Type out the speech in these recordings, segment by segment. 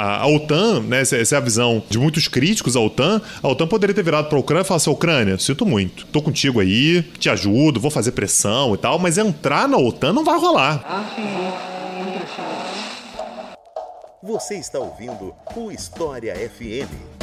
a, OTAN, né, essa, essa, é a visão de muitos críticos à OTAN, a OTAN poderia ter virado para a Ucrânia e falar assim, Ucrânia, sinto muito, tô contigo aí, te ajudo, vou fazer pressão e tal, mas entrar na OTAN não vai rolar. Você está ouvindo o História FM.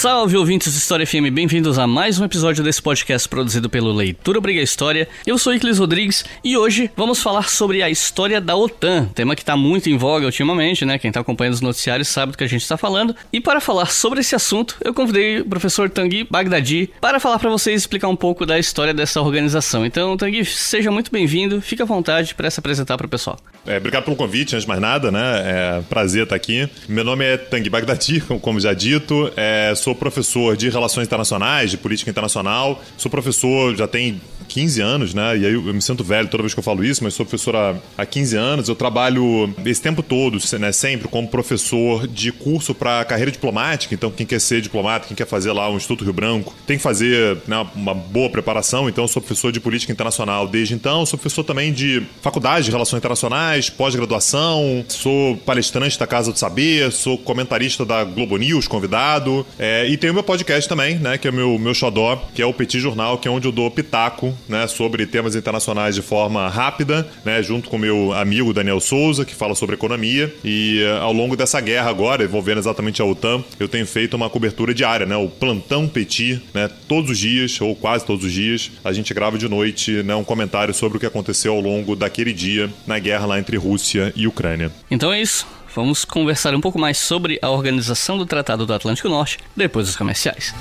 Salve ouvintes do História FM, bem-vindos a mais um episódio desse podcast produzido pelo Leitura Briga História. Eu sou Iclis Rodrigues e hoje vamos falar sobre a história da OTAN, tema que está muito em voga ultimamente, né? Quem está acompanhando os noticiários sabe do que a gente está falando. E para falar sobre esse assunto, eu convidei o professor Tanguy Bagdadi para falar para vocês explicar um pouco da história dessa organização. Então, Tanguy, seja muito bem-vindo, fique à vontade para se apresentar para o pessoal. É, obrigado pelo convite, antes de mais nada, né? É prazer estar aqui. Meu nome é Tanguy Bagdadi, como já dito. É, sou professor de Relações Internacionais, de Política Internacional. Sou professor, já tem 15 anos, né? E aí eu me sinto velho toda vez que eu falo isso, mas sou professor há, há 15 anos. Eu trabalho esse tempo todo, né, sempre como professor de curso para carreira diplomática. Então, quem quer ser diplomata, quem quer fazer lá um Instituto Rio Branco, tem que fazer né, uma boa preparação. Então, sou professor de política internacional desde então. Sou professor também de faculdade de relações internacionais, pós-graduação. Sou palestrante da Casa do Saber, sou comentarista da Globo News, convidado. É, e tenho meu podcast também, né? Que é meu, meu xodó, que é o Petit Jornal, que é onde eu dou pitaco né, sobre temas internacionais de forma rápida, né, junto com meu amigo Daniel Souza, que fala sobre economia. E uh, ao longo dessa guerra agora, envolvendo exatamente a OTAN, eu tenho feito uma cobertura diária, né, o Plantão Petit, né, todos os dias, ou quase todos os dias, a gente grava de noite né, um comentário sobre o que aconteceu ao longo daquele dia na guerra lá entre Rússia e Ucrânia. Então é isso. Vamos conversar um pouco mais sobre a organização do Tratado do Atlântico Norte depois dos comerciais.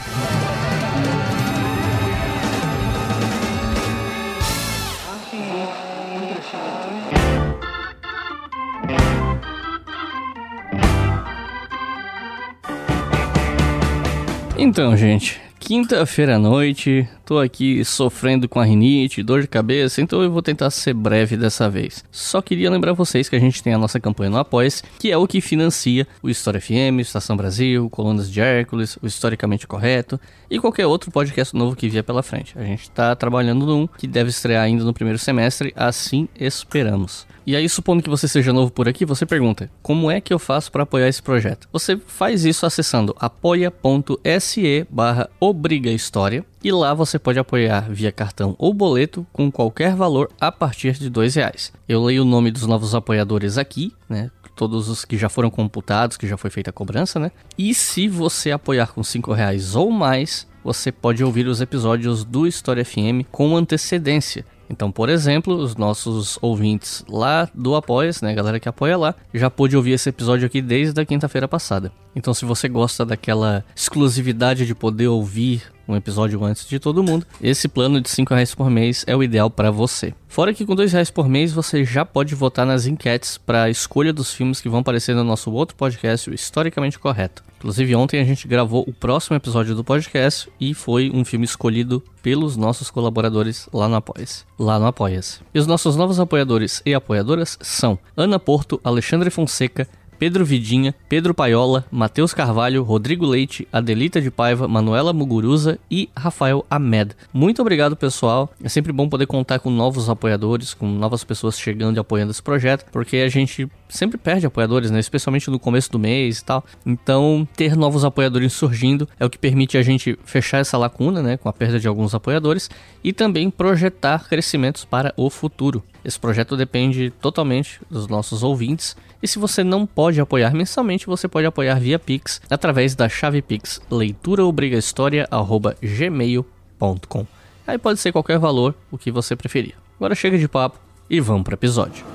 Então, gente, quinta-feira à noite, tô aqui sofrendo com a rinite, dor de cabeça, então eu vou tentar ser breve dessa vez. Só queria lembrar vocês que a gente tem a nossa campanha no apoia que é o que financia o História FM, Estação Brasil, Colunas de Hércules, o Historicamente Correto e qualquer outro podcast novo que vier pela frente. A gente tá trabalhando num que deve estrear ainda no primeiro semestre, assim esperamos. E aí, supondo que você seja novo por aqui, você pergunta: como é que eu faço para apoiar esse projeto? Você faz isso acessando apoia.se barra Obriga História e lá você pode apoiar via cartão ou boleto com qualquer valor a partir de dois reais. Eu leio o nome dos novos apoiadores aqui, né? Todos os que já foram computados, que já foi feita a cobrança, né? E se você apoiar com cinco reais ou mais, você pode ouvir os episódios do História FM com antecedência. Então, por exemplo, os nossos ouvintes lá do Apoia, né, galera que apoia lá, já pôde ouvir esse episódio aqui desde a quinta-feira passada. Então, se você gosta daquela exclusividade de poder ouvir um episódio antes de todo mundo, esse plano de 5 reais por mês é o ideal para você. Fora que com 2 reais por mês você já pode votar nas enquetes para a escolha dos filmes que vão aparecer no nosso outro podcast, o Historicamente Correto. Inclusive ontem a gente gravou o próximo episódio do podcast e foi um filme escolhido pelos nossos colaboradores lá no Apoia-se. Lá no Apoia-se. E os nossos novos apoiadores e apoiadoras são Ana Porto, Alexandre Fonseca, Pedro Vidinha, Pedro Paiola, Matheus Carvalho, Rodrigo Leite, Adelita de Paiva, Manuela Muguruza e Rafael Ahmed. Muito obrigado, pessoal. É sempre bom poder contar com novos apoiadores, com novas pessoas chegando e apoiando esse projeto, porque a gente sempre perde apoiadores, né? Especialmente no começo do mês e tal. Então, ter novos apoiadores surgindo é o que permite a gente fechar essa lacuna, né? Com a perda de alguns apoiadores e também projetar crescimentos para o futuro. Esse projeto depende totalmente dos nossos ouvintes. E se você não pode apoiar mensalmente, você pode apoiar via Pix através da chave Pix leituraobrigahistoria@gmail.com. Aí pode ser qualquer valor, o que você preferir. Agora chega de papo e vamos para episódio.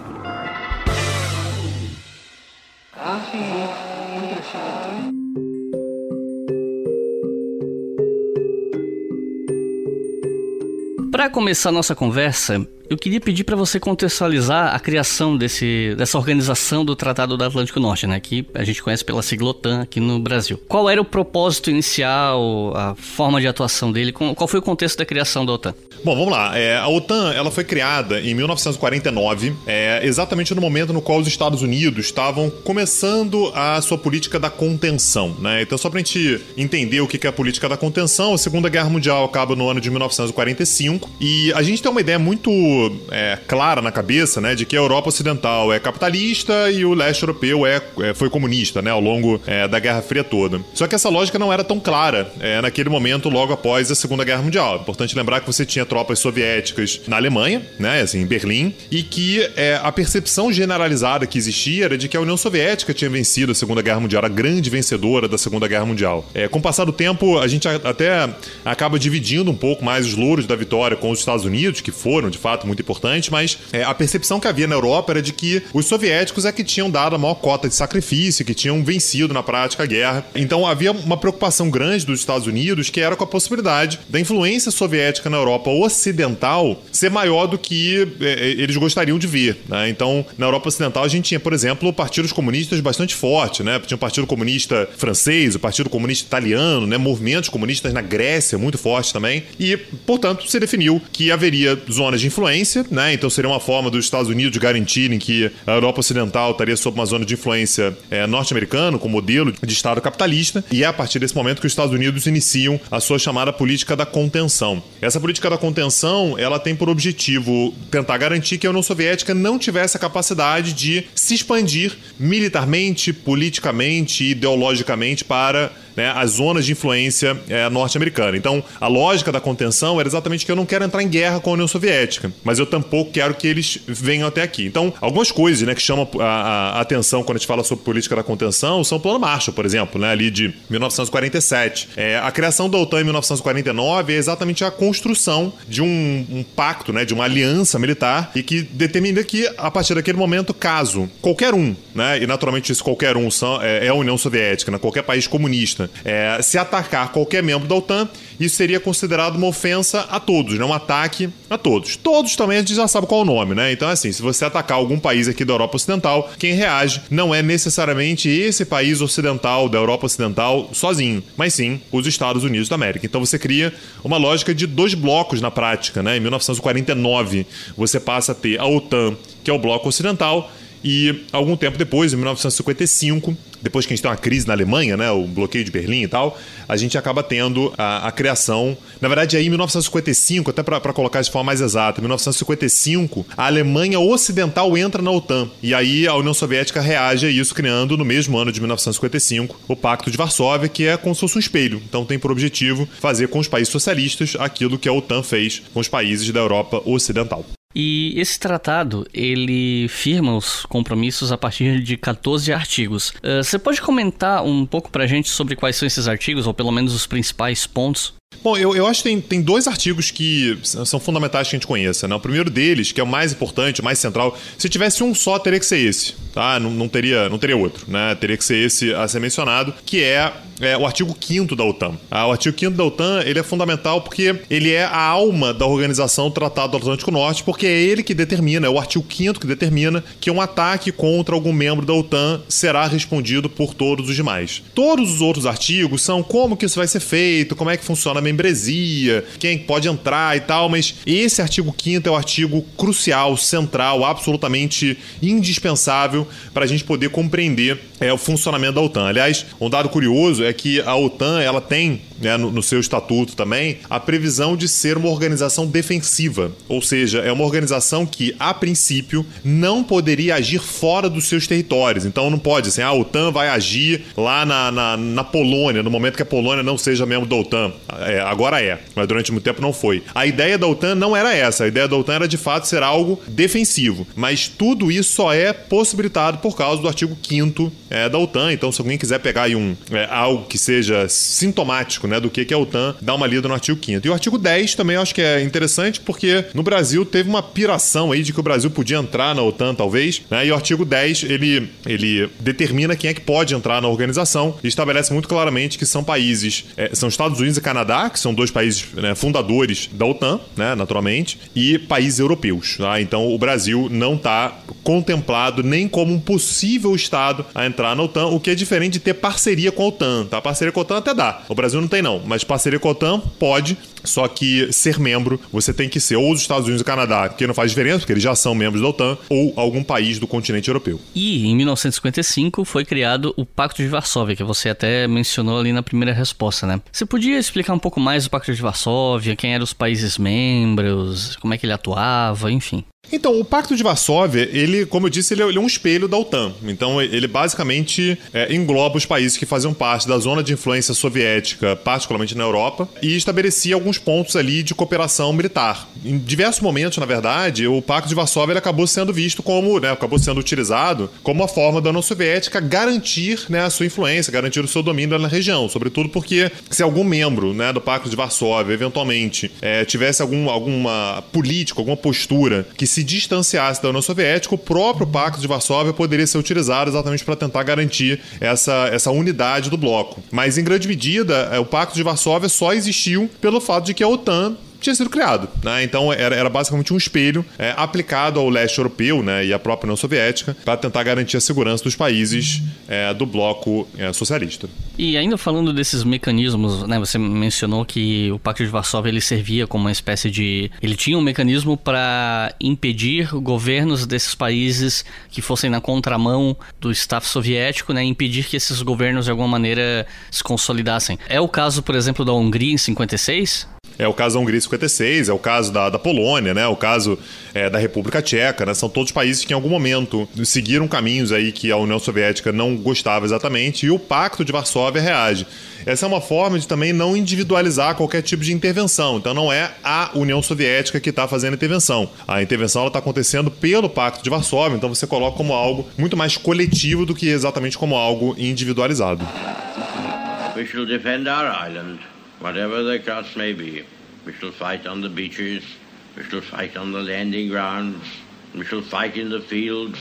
Para começar nossa conversa, eu queria pedir para você contextualizar a criação desse, dessa organização do Tratado do Atlântico Norte, né, que a gente conhece pela sigla OTAN aqui no Brasil. Qual era o propósito inicial, a forma de atuação dele, qual foi o contexto da criação da OTAN? Bom, vamos lá. É, a OTAN ela foi criada em 1949, é, exatamente no momento no qual os Estados Unidos estavam começando a sua política da contenção. Né? Então, só para a gente entender o que é a política da contenção, a Segunda Guerra Mundial acaba no ano de 1945 e a gente tem uma ideia muito é, clara na cabeça, né, de que a Europa Ocidental é capitalista e o leste europeu é, é foi comunista, né, ao longo é, da Guerra Fria toda. Só que essa lógica não era tão clara é, naquele momento, logo após a Segunda Guerra Mundial. Importante lembrar que você tinha tropas soviéticas na Alemanha, né, assim, em Berlim, e que é, a percepção generalizada que existia era de que a União Soviética tinha vencido a Segunda Guerra Mundial, a grande vencedora da Segunda Guerra Mundial. É, com o passar do tempo, a gente até acaba dividindo um pouco mais os louros da vitória com os Estados Unidos, que foram de fato muito importantes, mas é, a percepção que havia na Europa era de que os soviéticos é que tinham dado a maior cota de sacrifício, que tinham vencido na prática a guerra. Então havia uma preocupação grande dos Estados Unidos que era com a possibilidade da influência soviética na Europa ocidental ser maior do que é, eles gostariam de ver. Né? Então, na Europa Ocidental, a gente tinha, por exemplo, partidos comunistas bastante fortes, né? Tinha o Partido Comunista Francês, o Partido Comunista Italiano, né? Movimentos comunistas na Grécia muito fortes também. E, portanto, se definiu que haveria zonas de influência, né? Então seria uma forma dos Estados Unidos garantirem que a Europa Ocidental estaria sob uma zona de influência é, norte-americana, com modelo de Estado capitalista. E é a partir desse momento que os Estados Unidos iniciam a sua chamada política da contenção. Essa política da contenção, ela tem por objetivo tentar garantir que a União Soviética não tivesse a capacidade de se expandir militarmente, politicamente, ideologicamente para né, as zonas de influência é, norte-americana. Então, a lógica da contenção era exatamente que eu não quero entrar em guerra com a União Soviética, mas eu tampouco quero que eles venham até aqui. Então, algumas coisas né, que chamam a, a, atenção quando a gente fala sobre política da contenção são o Plano Marshall, por exemplo, né, ali de 1947. É, a criação da OTAN em 1949 é exatamente a construção de um, um pacto, né, de uma aliança militar e que determina que, a partir daquele momento, caso qualquer um, né, e naturalmente esse qualquer um são, é, é a União Soviética, né, qualquer país comunista, é, se atacar qualquer membro da OTAN, isso seria considerado uma ofensa a todos, né? um ataque a todos. Todos também a gente já sabe qual é o nome, né? Então, assim, se você atacar algum país aqui da Europa Ocidental, quem reage não é necessariamente esse país ocidental, da Europa Ocidental, sozinho, mas sim os Estados Unidos da América. Então você cria uma lógica de dois blocos na prática, né? Em 1949, você passa a ter a OTAN, que é o bloco ocidental, e algum tempo depois, em 1955, depois que a gente tem uma crise na Alemanha, né, o bloqueio de Berlim e tal, a gente acaba tendo a, a criação. Na verdade, aí em 1955, até para colocar de forma mais exata, em 1955, a Alemanha Ocidental entra na OTAN. E aí a União Soviética reage a isso, criando no mesmo ano de 1955 o Pacto de Varsóvia, que é como se fosse um espelho. Então tem por objetivo fazer com os países socialistas aquilo que a OTAN fez com os países da Europa Ocidental. E esse tratado, ele firma os compromissos a partir de 14 artigos. Uh, você pode comentar um pouco pra gente sobre quais são esses artigos, ou pelo menos os principais pontos? Bom, eu, eu acho que tem, tem dois artigos que são fundamentais que a gente conheça. Né? O primeiro deles, que é o mais importante, o mais central, se tivesse um só, teria que ser esse. Tá? Não, não, teria, não teria outro. Né? Teria que ser esse a ser mencionado, que é, é o artigo 5 da OTAN. Ah, o artigo 5 da OTAN ele é fundamental porque ele é a alma da organização do Tratado do Atlântico Norte, porque é ele que determina, é o artigo 5 que determina que um ataque contra algum membro da OTAN será respondido por todos os demais. Todos os outros artigos são como que isso vai ser feito, como é que funciona membresia, quem pode entrar e tal, mas esse artigo 5 é o artigo crucial, central, absolutamente indispensável para a gente poder compreender é, o funcionamento da OTAN. Aliás, um dado curioso é que a OTAN ela tem né, no, no, seu estatuto também a previsão de ser uma organização defensiva, ou seja, é uma organização que, a princípio, não poderia agir fora dos seus territórios. Então não pode, assim, a OTAN vai agir lá na, na, na Polônia, no momento que a Polônia não seja membro da OTAN. É, agora é, mas durante muito tempo não foi. A ideia da OTAN não era essa, a ideia da OTAN era de fato ser algo defensivo, mas tudo isso só é possibilitado por causa do artigo 5 é, da OTAN. Então, se alguém quiser pegar aí um, é, algo que seja sintomático né, do que é a OTAN, dá uma lida no artigo 5 E o artigo 10 também eu acho que é interessante, porque no Brasil teve uma piração aí de que o Brasil podia entrar na OTAN, talvez, né, e o artigo 10 ele, ele determina quem é que pode entrar na organização e estabelece muito claramente que são países, é, são Estados Unidos e Canadá, que são dois países né, fundadores da OTAN, né, naturalmente, e países europeus. Tá? Então o Brasil não está contemplado nem como um possível Estado a entrar entrar na OTAN, o que é diferente de ter parceria com a OTAN, tá? Parceria com a OTAN até dá. O Brasil não tem não, mas parceria com a OTAN pode, só que ser membro, você tem que ser ou os Estados Unidos e Canadá, que não faz diferença, porque eles já são membros da OTAN, ou algum país do continente europeu. E em 1955 foi criado o Pacto de Varsóvia, que você até mencionou ali na primeira resposta, né? Você podia explicar um pouco mais o Pacto de Varsóvia, quem eram os países membros, como é que ele atuava, enfim? Então, o Pacto de Varsóvia, ele, como eu disse, ele é, ele é um espelho da OTAN. Então, ele basicamente é, engloba os países que faziam parte da zona de influência soviética, particularmente na Europa, e estabelecia alguns pontos ali de cooperação militar. Em diversos momentos, na verdade, o Pacto de Varsóvia acabou sendo visto como, né, acabou sendo utilizado como uma forma da União Soviética garantir né, a sua influência, garantir o seu domínio na região. Sobretudo porque se algum membro né, do Pacto de Varsóvia, eventualmente, é, tivesse algum, alguma política, alguma postura que se distanciasse da União Soviética, o próprio Pacto de Varsóvia poderia ser utilizado exatamente para tentar garantir essa, essa unidade do bloco. Mas, em grande medida, é, o Pacto de Varsóvia só existiu pelo fato de que a OTAN tinha sido criado. Né? Então era, era basicamente um espelho é, aplicado ao leste europeu né, e à própria União Soviética para tentar garantir a segurança dos países é, do bloco é, socialista. E ainda falando desses mecanismos, né, você mencionou que o Pacto de Varsóvia ele servia como uma espécie de. Ele tinha um mecanismo para impedir governos desses países que fossem na contramão do staff soviético, né, impedir que esses governos de alguma maneira se consolidassem. É o caso, por exemplo, da Hungria em 56? É o caso da Hungria 56, é o caso da, da Polônia, né? O caso é, da República Tcheca, né? São todos países que em algum momento seguiram caminhos aí que a União Soviética não gostava exatamente e o Pacto de Varsóvia reage. Essa é uma forma de também não individualizar qualquer tipo de intervenção. Então não é a União Soviética que está fazendo a intervenção. A intervenção está acontecendo pelo Pacto de Varsóvia, então você coloca como algo muito mais coletivo do que exatamente como algo individualizado. We shall defend our island. Whatever the cost may be. We shall fight on the beaches, we shall fight on the landing grounds, we shall fight in the fields.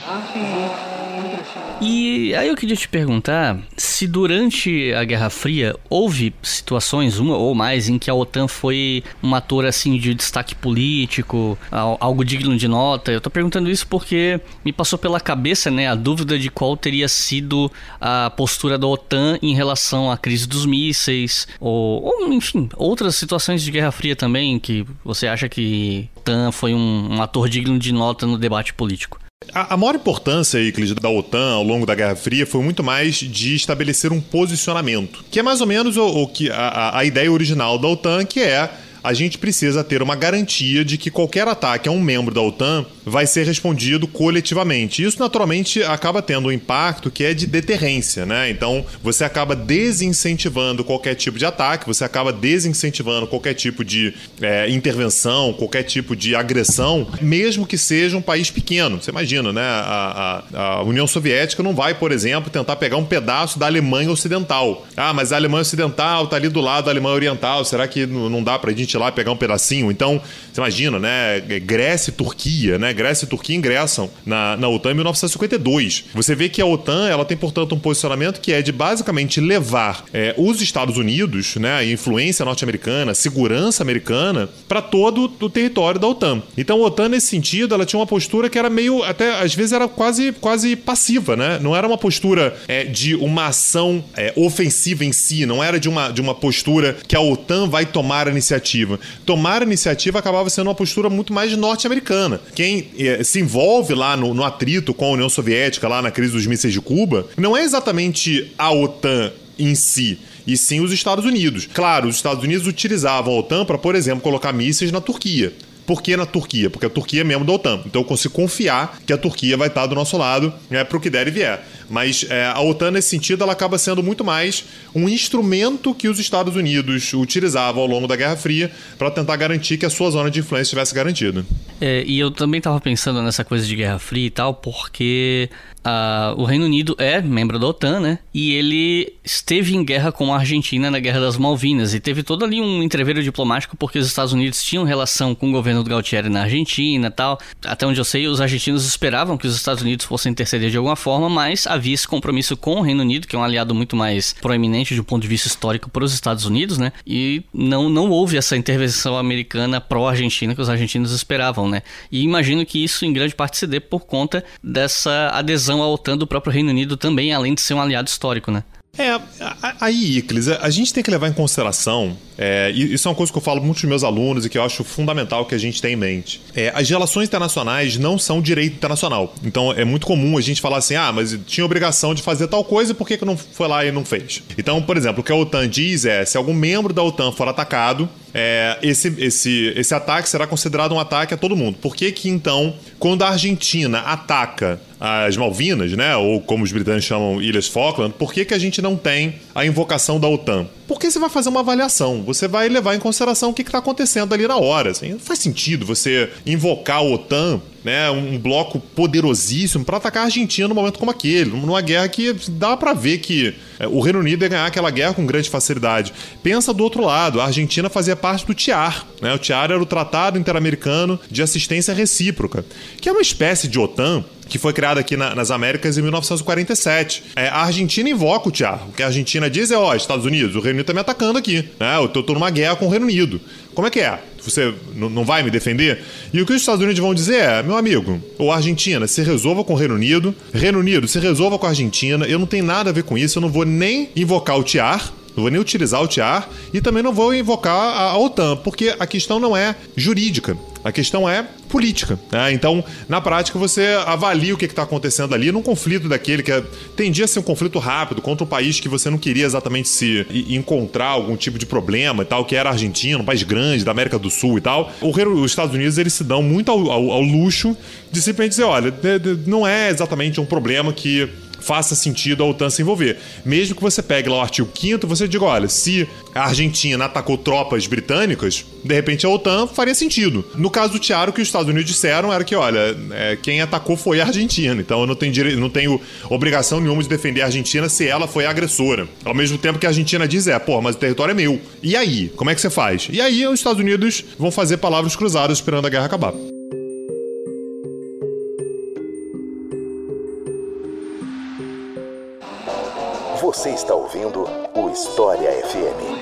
E aí eu queria te perguntar se durante a Guerra Fria houve situações, uma ou mais, em que a OTAN foi um ator assim de destaque político, algo digno de nota. Eu tô perguntando isso porque me passou pela cabeça, né, a dúvida de qual teria sido a postura da OTAN em relação à crise dos mísseis, ou, ou enfim, outras situações de Guerra Fria também que você acha que OTAN foi um, um ator digno de nota no debate político. A, maior importância, Euclides, da OTAN ao longo da Guerra Fria foi muito mais de estabelecer um posicionamento, que é mais ou menos o, o que a, a ideia original da OTAN, que é a gente precisa ter uma garantia de que qualquer ataque a um membro da OTAN vai ser respondido coletivamente. Isso, naturalmente, acaba tendo um impacto que é de deterrência, né? Então, você acaba desincentivando qualquer tipo de ataque, você acaba desincentivando qualquer tipo de é, intervenção, qualquer tipo de agressão, mesmo que seja um país pequeno. Você imagina, né? A, a, a União Soviética não vai, por exemplo, tentar pegar um pedaço da Alemanha Ocidental. Ah, mas a Alemanha Ocidental está ali do lado da Alemanha Oriental, será que não dá para a gente ir lá pegar um pedacinho? Então, você imagina, né? Grécia e Turquia, né? Grécia e Turquia ingressam na, na OTAN em 1952. Você vê que a OTAN ela tem, portanto, um posicionamento que é de basicamente levar é, os Estados Unidos, né, a influência norte-americana, segurança americana, para todo o território da OTAN. Então a OTAN, nesse sentido, ela tinha uma postura que era meio, até às vezes era quase, quase passiva, né? Não era uma postura é, de uma ação é, ofensiva em si, não era de uma, de uma postura que a OTAN vai tomar a iniciativa. Tomar a iniciativa acabava sendo uma postura muito mais norte-americana. Quem é, se envolve lá no, no atrito com a União Soviética, lá na crise dos mísseis de Cuba, não é exatamente a OTAN em si, e sim os Estados Unidos. Claro, os Estados Unidos utilizavam a OTAN para, por exemplo, colocar mísseis na Turquia. Por que na Turquia? Porque a Turquia é membro da OTAN. Então eu consigo confiar que a Turquia vai estar do nosso lado né, para o que der e vier. Mas é, a OTAN, nesse sentido, ela acaba sendo muito mais um instrumento que os Estados Unidos utilizavam ao longo da Guerra Fria para tentar garantir que a sua zona de influência estivesse garantida. É, e eu também estava pensando nessa coisa de Guerra Fria e tal, porque uh, o Reino Unido é membro da OTAN, né? E ele esteve em guerra com a Argentina na Guerra das Malvinas e teve todo ali um entreveiro diplomático porque os Estados Unidos tinham relação com o governo do Galtieri na Argentina tal. Até onde eu sei, os argentinos esperavam que os Estados Unidos fossem interceder de alguma forma, mas havia esse compromisso com o Reino Unido, que é um aliado muito mais proeminente do ponto de vista histórico para os Estados Unidos, né? E não, não houve essa intervenção americana pró-Argentina que os argentinos esperavam, né? E imagino que isso em grande parte se dê por conta dessa adesão à OTAN do próprio Reino Unido também, além de ser um aliado histórico, né? É, aí, Iclis, a gente tem que levar em consideração, é, isso é uma coisa que eu falo muito dos meus alunos e que eu acho fundamental que a gente tenha em mente. É, as relações internacionais não são direito internacional. Então é muito comum a gente falar assim, ah, mas tinha obrigação de fazer tal coisa, por que, que não foi lá e não fez? Então, por exemplo, o que a OTAN diz é, se algum membro da OTAN for atacado, é, esse, esse, esse ataque será considerado um ataque a todo mundo. Por que que, então, quando a Argentina ataca as Malvinas, né, ou como os britânicos chamam Ilhas Falkland, por que, que a gente não tem a invocação da OTAN? Porque você vai fazer uma avaliação, você vai levar em consideração o que está acontecendo ali na hora. Assim, não faz sentido você invocar a OTAN né, um bloco poderosíssimo para atacar a Argentina num momento como aquele, numa guerra que dá para ver que é, o Reino Unido ia ganhar aquela guerra com grande facilidade. Pensa do outro lado, a Argentina fazia parte do TIAR, né? O TIAR era o Tratado Interamericano de Assistência Recíproca, que é uma espécie de OTAN que foi criada aqui na, nas Américas em 1947. É, a Argentina invoca o TIAR. O que a Argentina diz é: ó, Estados Unidos, o Reino Unido tá me atacando aqui. Né? Eu tô, tô numa guerra com o Reino Unido. Como é que é? Você não vai me defender? E o que os Estados Unidos vão dizer é, meu amigo, ou Argentina, se resolva com o Reino Unido, Reino Unido, se resolva com a Argentina, eu não tenho nada a ver com isso, eu não vou nem invocar o TIAR, não vou nem utilizar o TIAR e também não vou invocar a, OTAN, porque a questão não é jurídica. A questão é política. Né? Então, na prática, você avalia o que está acontecendo ali num conflito daquele que é, tendia a ser um conflito rápido contra um país que você não queria exatamente se encontrar algum tipo de problema e tal, que era a Argentina, um país grande da América do Sul e tal. Os Estados Unidos eles se dão muito ao, ao, ao luxo de simplesmente dizer: olha, não é exatamente um problema que faça sentido a OTAN se envolver. Mesmo que você pegue lá o artigo 5 você diga, olha, se a Argentina atacou tropas britânicas, de repente a OTAN faria sentido. No caso do Tiaro, o que os Estados Unidos disseram era que, olha, é, quem atacou foi a Argentina, então eu não tenho, direito, não tenho obrigação nenhuma de defender a Argentina se ela foi a agressora. Ao mesmo tempo que a Argentina diz, é, pô, mas o território é meu. E aí? Como é que você faz? E aí os Estados Unidos vão fazer palavras cruzadas esperando a guerra acabar. Você está ouvindo o História FM.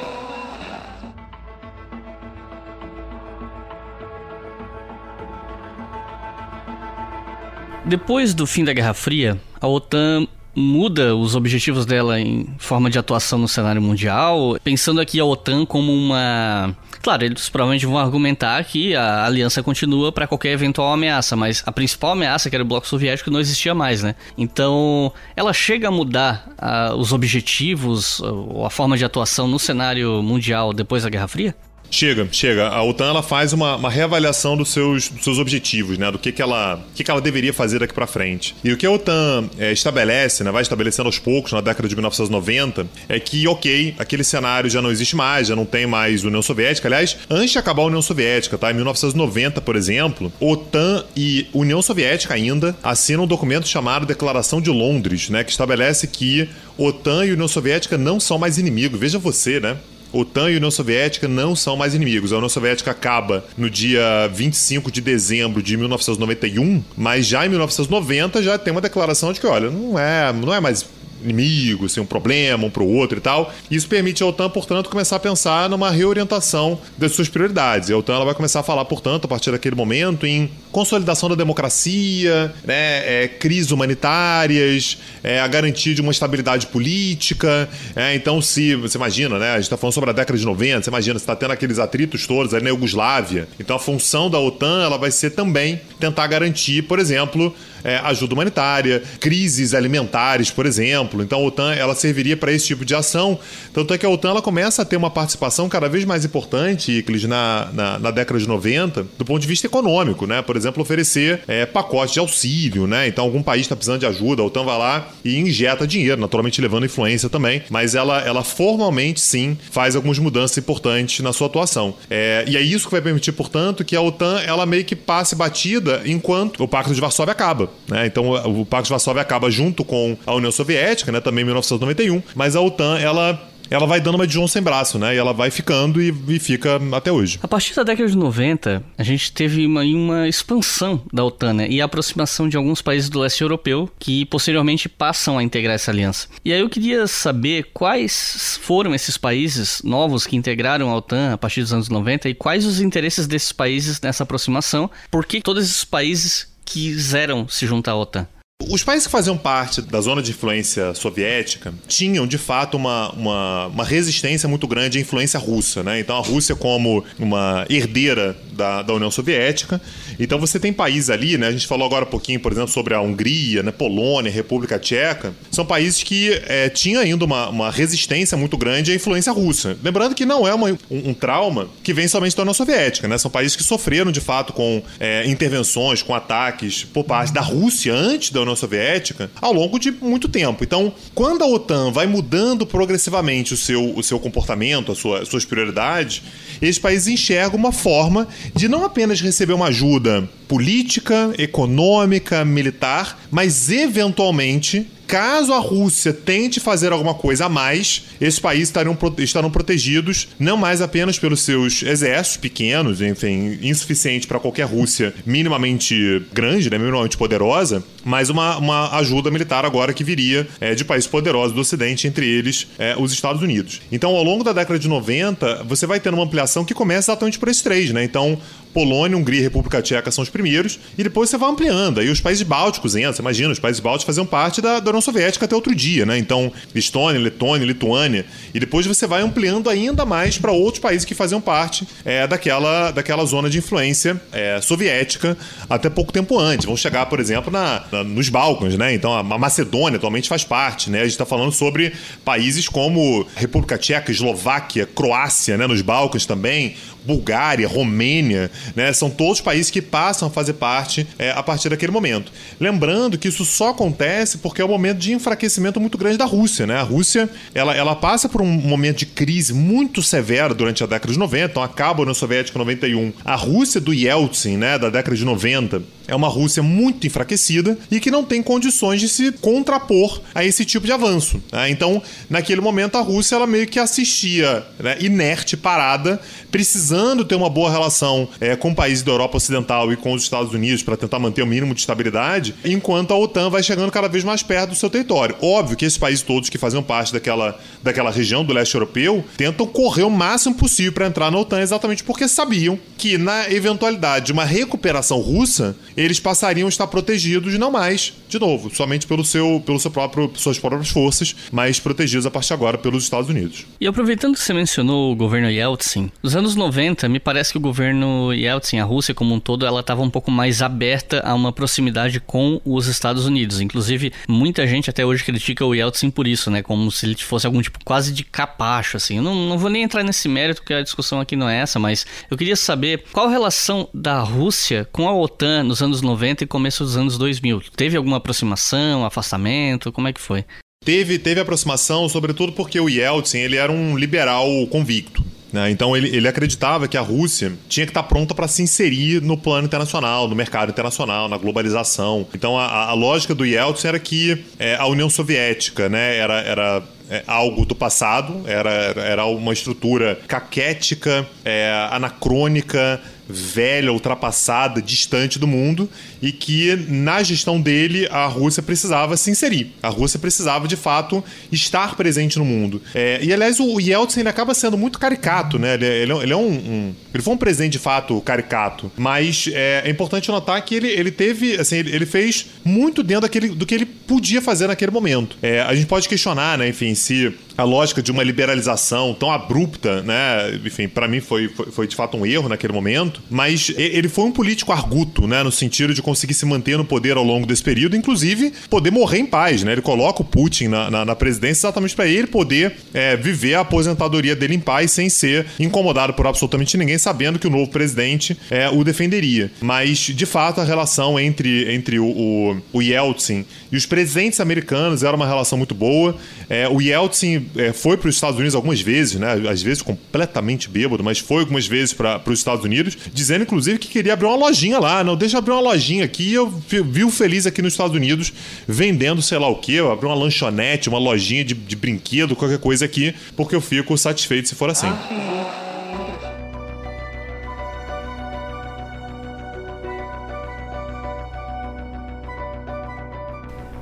Depois do fim da Guerra Fria, a OTAN muda os objetivos dela em forma de atuação no cenário mundial, pensando aqui a OTAN como uma. Claro, eles provavelmente vão argumentar que a aliança continua para qualquer eventual ameaça, mas a principal ameaça, que era o bloco soviético, não existia mais, né? Então, ela chega a mudar uh, os objetivos ou a forma de atuação no cenário mundial depois da Guerra Fria? Chega, chega. A OTAN ela faz uma, uma reavaliação dos seus, dos seus objetivos, né? Do que, que, ela, que, que ela deveria fazer daqui para frente. E o que a OTAN é, estabelece, né? Vai estabelecendo aos poucos, na década de 1990, é que, ok, aquele cenário já não existe mais, já não tem mais União Soviética. Aliás, antes de acabar a União Soviética, tá? Em 1990, por exemplo, OTAN e União Soviética ainda assinam um documento chamado Declaração de Londres, né? Que estabelece que OTAN e União Soviética não são mais inimigos. Veja você, né? OTAN e União Soviética não são mais inimigos. A União Soviética acaba no dia 25 de dezembro de 1991, mas já em 1990 já tem uma declaração de que, olha, não é, não é mais inimigo, assim, um problema um para o outro e tal. Isso permite a OTAN, portanto, começar a pensar numa reorientação das suas prioridades. A OTAN ela vai começar a falar, portanto, a partir daquele momento, em consolidação da democracia, né, é, crises humanitárias, é, a garantia de uma estabilidade política. É, então, se você imagina, né, a gente está falando sobre a década de 90, você imagina, você está tendo aqueles atritos todos aí na Iugoslávia. Então, a função da OTAN ela vai ser também tentar garantir, por exemplo, é, ajuda humanitária, crises alimentares, por exemplo. Então a OTAN ela serviria para esse tipo de ação. Tanto é que a OTAN ela começa a ter uma participação cada vez mais importante, Iclis, na, na, na década de 90, do ponto de vista econômico, né? Por exemplo, oferecer é, pacotes de auxílio, né? Então algum país está precisando de ajuda, a OTAN vai lá e injeta dinheiro, naturalmente levando influência também, mas ela, ela formalmente sim faz algumas mudanças importantes na sua atuação. É, e é isso que vai permitir, portanto, que a OTAN ela meio que passe batida enquanto o Pacto de Varsóvia acaba. Né? Então o Pacto de Varsóvia acaba junto com a União Soviética, né? também em 1991, mas a OTAN ela ela vai dando uma de João sem braço, né? E ela vai ficando e, e fica até hoje. A partir da década de 90, a gente teve uma, uma expansão da OTAN né? e a aproximação de alguns países do leste europeu que posteriormente passam a integrar essa aliança. E aí eu queria saber quais foram esses países novos que integraram a OTAN a partir dos anos 90 e quais os interesses desses países nessa aproximação, por que todos esses países quiseram se juntar à OTAN. Os países que faziam parte da zona de influência soviética tinham, de fato, uma, uma, uma, resistência muito grande à influência russa. Né? Então, a Rússia, como uma herdeira da, da União Soviética. Então, você tem países ali, né? a gente falou agora um pouquinho, por exemplo, sobre a Hungria, né? Polônia, República Tcheca. São países que é, tinham ainda uma, uma resistência muito grande à influência russa. Lembrando que não é uma, um, um, trauma que vem somente da União Soviética. Né? São países que sofreram, de fato, com é, intervenções, com ataques por parte da Rússia antes da União União Soviética ao longo de muito tempo. Então, quando a OTAN vai mudando progressivamente o seu, o seu comportamento, sua, as suas prioridades, esses países enxergam uma forma de não apenas receber uma ajuda política, econômica, militar, mas eventualmente caso a Rússia tente fazer alguma coisa a mais, esses países estarão, estarão protegidos não mais apenas pelos seus exércitos pequenos, enfim, insuficiente para qualquer Rússia minimamente grande, né, minimamente poderosa, mas uma, uma ajuda militar agora que viria é, de países poderosos do Ocidente, entre eles é, os Estados Unidos. Então, ao longo da década de 90, você vai tendo uma ampliação que começa exatamente por esses três, né? Então, Polônia, Hungria e República Tcheca são os primeiros, e depois você vai ampliando. Aí os países bálticos entram, você imagina, os países bálticos faziam parte da, da União Soviética até outro dia, né? Então, Estônia, Letônia, Lituânia, e depois você vai ampliando ainda mais para outros países que faziam parte é, daquela, daquela zona de influência é, soviética até pouco tempo antes. Vão chegar, por exemplo, na, na nos Balcãs, né? Então, a Macedônia atualmente faz parte, né? A gente está falando sobre países como República Tcheca, Eslováquia, Croácia, né? Nos Balcãs também, Bulgária, Romênia, né? São todos países que passam a fazer parte é, a partir daquele momento. Lembrando que isso só acontece porque é um momento de enfraquecimento muito grande da Rússia, né? A Rússia, ela, ela passa por um momento de crise muito severo durante a década de 90, então acaba a em 91. A Rússia do Yeltsin, né, da década de 90, é uma Rússia muito enfraquecida e que não tem condições de se contrapor a esse tipo de avanço. Né? Então, naquele momento, a Rússia ela meio que assistia né, inerte, parada, precisando ter uma boa relação é, com países da Europa Ocidental e com os Estados Unidos para tentar manter o mínimo de estabilidade, enquanto a OTAN vai chegando cada vez mais perto do seu território. Óbvio que esses países todos que faziam parte daquela, daquela região do leste europeu tentam correr o máximo possível para entrar na OTAN, exatamente porque sabiam que, na eventualidade de uma recuperação russa, eles passariam a estar protegidos não mais, de novo, somente pelo seu, pelo seu próprio, suas próprias forças, mas protegidos a partir agora pelos Estados Unidos. E aproveitando que você mencionou o governo Yeltsin, nos anos 90, me parece que o governo Yeltsin, a Rússia como um todo, ela estava um pouco mais aberta a uma proximidade com os Estados Unidos. Inclusive, muita gente até hoje critica o Yeltsin por isso, né? Como se ele fosse algum tipo quase de capacho, assim. Eu não, não vou nem entrar nesse mérito, porque a discussão aqui não é essa, mas eu queria saber qual a relação da Rússia com a OTAN nos anos 90 e começo dos anos 2000. Teve alguma aproximação, afastamento? Como é que foi? Teve, teve aproximação, sobretudo porque o Yeltsin ele era um liberal convicto. Né? Então ele, ele acreditava que a Rússia tinha que estar pronta para se inserir no plano internacional, no mercado internacional, na globalização. Então a, a lógica do Yeltsin era que é, a União Soviética né, era, era é, algo do passado, era, era uma estrutura caquética, é, anacrônica, velha, ultrapassada, distante do mundo e que na gestão dele a Rússia precisava se inserir. A Rússia precisava de fato estar presente no mundo. É, e aliás, o Yeltsin ele acaba sendo muito caricato, né? Ele, ele, ele é um, um, Ele foi um presidente de fato caricato, mas é, é importante notar que ele, ele teve, assim, ele, ele, fez muito dentro daquele, do que ele podia fazer naquele momento. É, a gente pode questionar, né, enfim, se a lógica de uma liberalização tão abrupta, né? Enfim, para mim foi, foi, foi, de fato um erro naquele momento, mas ele foi um político arguto, né? No sentido de conseguir se manter no poder ao longo desse período, inclusive poder morrer em paz, né? Ele coloca o Putin na, na, na presidência exatamente para ele poder é, viver a aposentadoria dele em paz sem ser incomodado por absolutamente ninguém, sabendo que o novo presidente é, o defenderia. Mas, de fato, a relação entre, entre o, o, o Yeltsin e os presidentes americanos era uma relação muito boa. É, o Yeltsin é, foi para os Estados Unidos algumas vezes, né? Às vezes completamente bêbado, mas foi algumas vezes para os Estados Unidos, dizendo inclusive que queria abrir uma lojinha lá. Não, deixa eu abrir uma lojinha aqui. Eu vi o feliz aqui nos Estados Unidos vendendo sei lá o que, abrir uma lanchonete, uma lojinha de, de brinquedo, qualquer coisa aqui, porque eu fico satisfeito se for assim. Ah,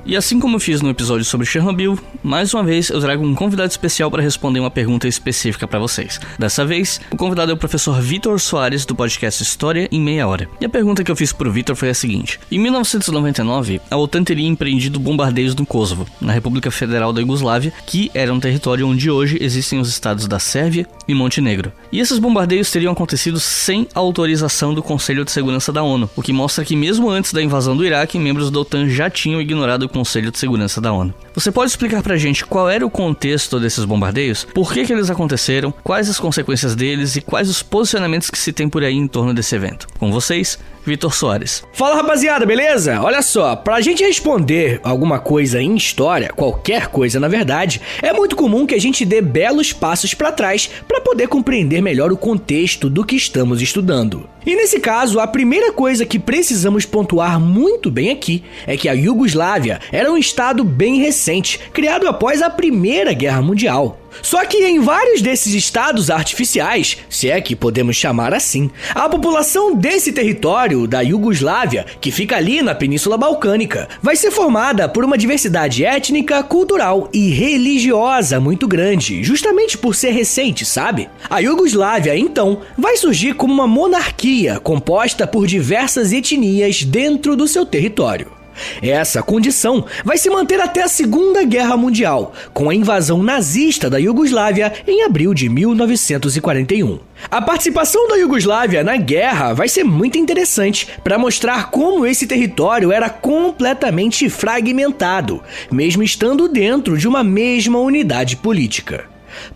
E assim como fiz no episódio sobre Chernobyl, mais uma vez eu trago um convidado especial para responder uma pergunta específica para vocês. Dessa vez, o convidado é o professor Vitor Soares do podcast História em Meia Hora. E a pergunta que eu fiz pro Vitor foi a seguinte: Em 1999, a OTAN teria empreendido bombardeios no Kosovo, na República Federal da Iugoslávia, que era um território onde hoje existem os estados da Sérvia e Montenegro. E esses bombardeios teriam acontecido sem autorização do Conselho de Segurança da ONU, o que mostra que mesmo antes da invasão do Iraque, membros da OTAN já tinham ignorado Conselho de Segurança da ONU. Você pode explicar pra gente qual era o contexto desses bombardeios? Por que, que eles aconteceram? Quais as consequências deles e quais os posicionamentos que se tem por aí em torno desse evento? Com vocês, Vitor Soares. Fala rapaziada, beleza? Olha só, pra gente responder alguma coisa em história, qualquer coisa na verdade, é muito comum que a gente dê belos passos para trás para poder compreender melhor o contexto do que estamos estudando. E nesse caso, a primeira coisa que precisamos pontuar muito bem aqui é que a Iugoslávia era um estado bem recente, criado após a Primeira Guerra Mundial. Só que em vários desses estados artificiais, se é que podemos chamar assim, a população desse território da Iugoslávia, que fica ali na Península Balcânica, vai ser formada por uma diversidade étnica, cultural e religiosa muito grande, justamente por ser recente, sabe? A Iugoslávia, então, vai surgir como uma monarquia composta por diversas etnias dentro do seu território. Essa condição vai se manter até a Segunda Guerra Mundial, com a invasão nazista da Iugoslávia em abril de 1941. A participação da Iugoslávia na guerra vai ser muito interessante para mostrar como esse território era completamente fragmentado, mesmo estando dentro de uma mesma unidade política.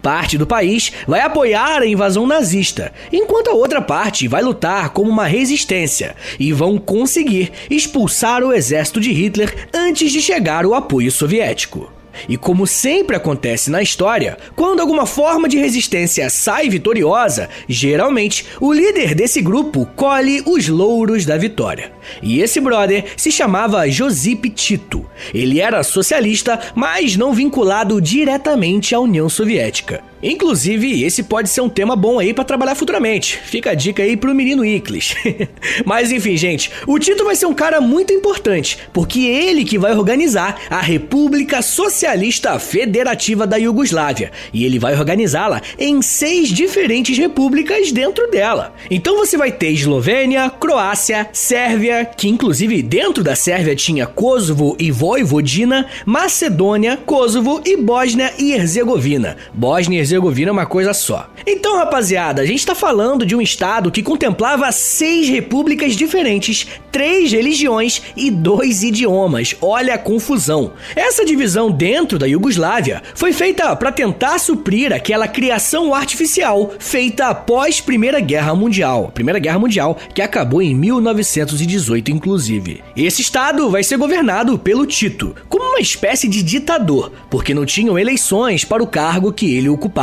Parte do país vai apoiar a invasão nazista, enquanto a outra parte vai lutar como uma resistência e vão conseguir expulsar o exército de Hitler antes de chegar o apoio soviético. E como sempre acontece na história, quando alguma forma de resistência sai vitoriosa, geralmente o líder desse grupo colhe os louros da vitória. E esse brother se chamava Josip Tito. Ele era socialista, mas não vinculado diretamente à União Soviética. Inclusive, esse pode ser um tema bom aí para trabalhar futuramente. Fica a dica aí pro menino Iclis. Mas enfim, gente, o Tito vai ser um cara muito importante, porque ele que vai organizar a República Socialista Federativa da Iugoslávia, e ele vai organizá-la em seis diferentes repúblicas dentro dela. Então você vai ter Eslovênia, Croácia, Sérvia, que inclusive dentro da Sérvia tinha Kosovo e Vojvodina, Macedônia, Kosovo e Bósnia e Herzegovina. Bósnia Herzegovina é uma coisa só. Então, rapaziada, a gente está falando de um estado que contemplava seis repúblicas diferentes, três religiões e dois idiomas. Olha a confusão. Essa divisão dentro da Iugoslávia foi feita para tentar suprir aquela criação artificial feita após Primeira Guerra Mundial. Primeira Guerra Mundial que acabou em 1918, inclusive. Esse estado vai ser governado pelo Tito, como uma espécie de ditador, porque não tinham eleições para o cargo que ele ocupava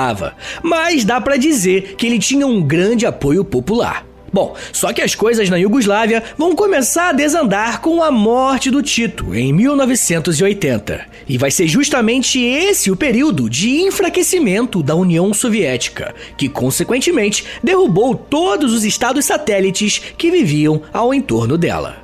mas dá para dizer que ele tinha um grande apoio popular. Bom, só que as coisas na Iugoslávia vão começar a desandar com a morte do Tito em 1980. E vai ser justamente esse o período de enfraquecimento da União Soviética, que consequentemente derrubou todos os estados satélites que viviam ao entorno dela.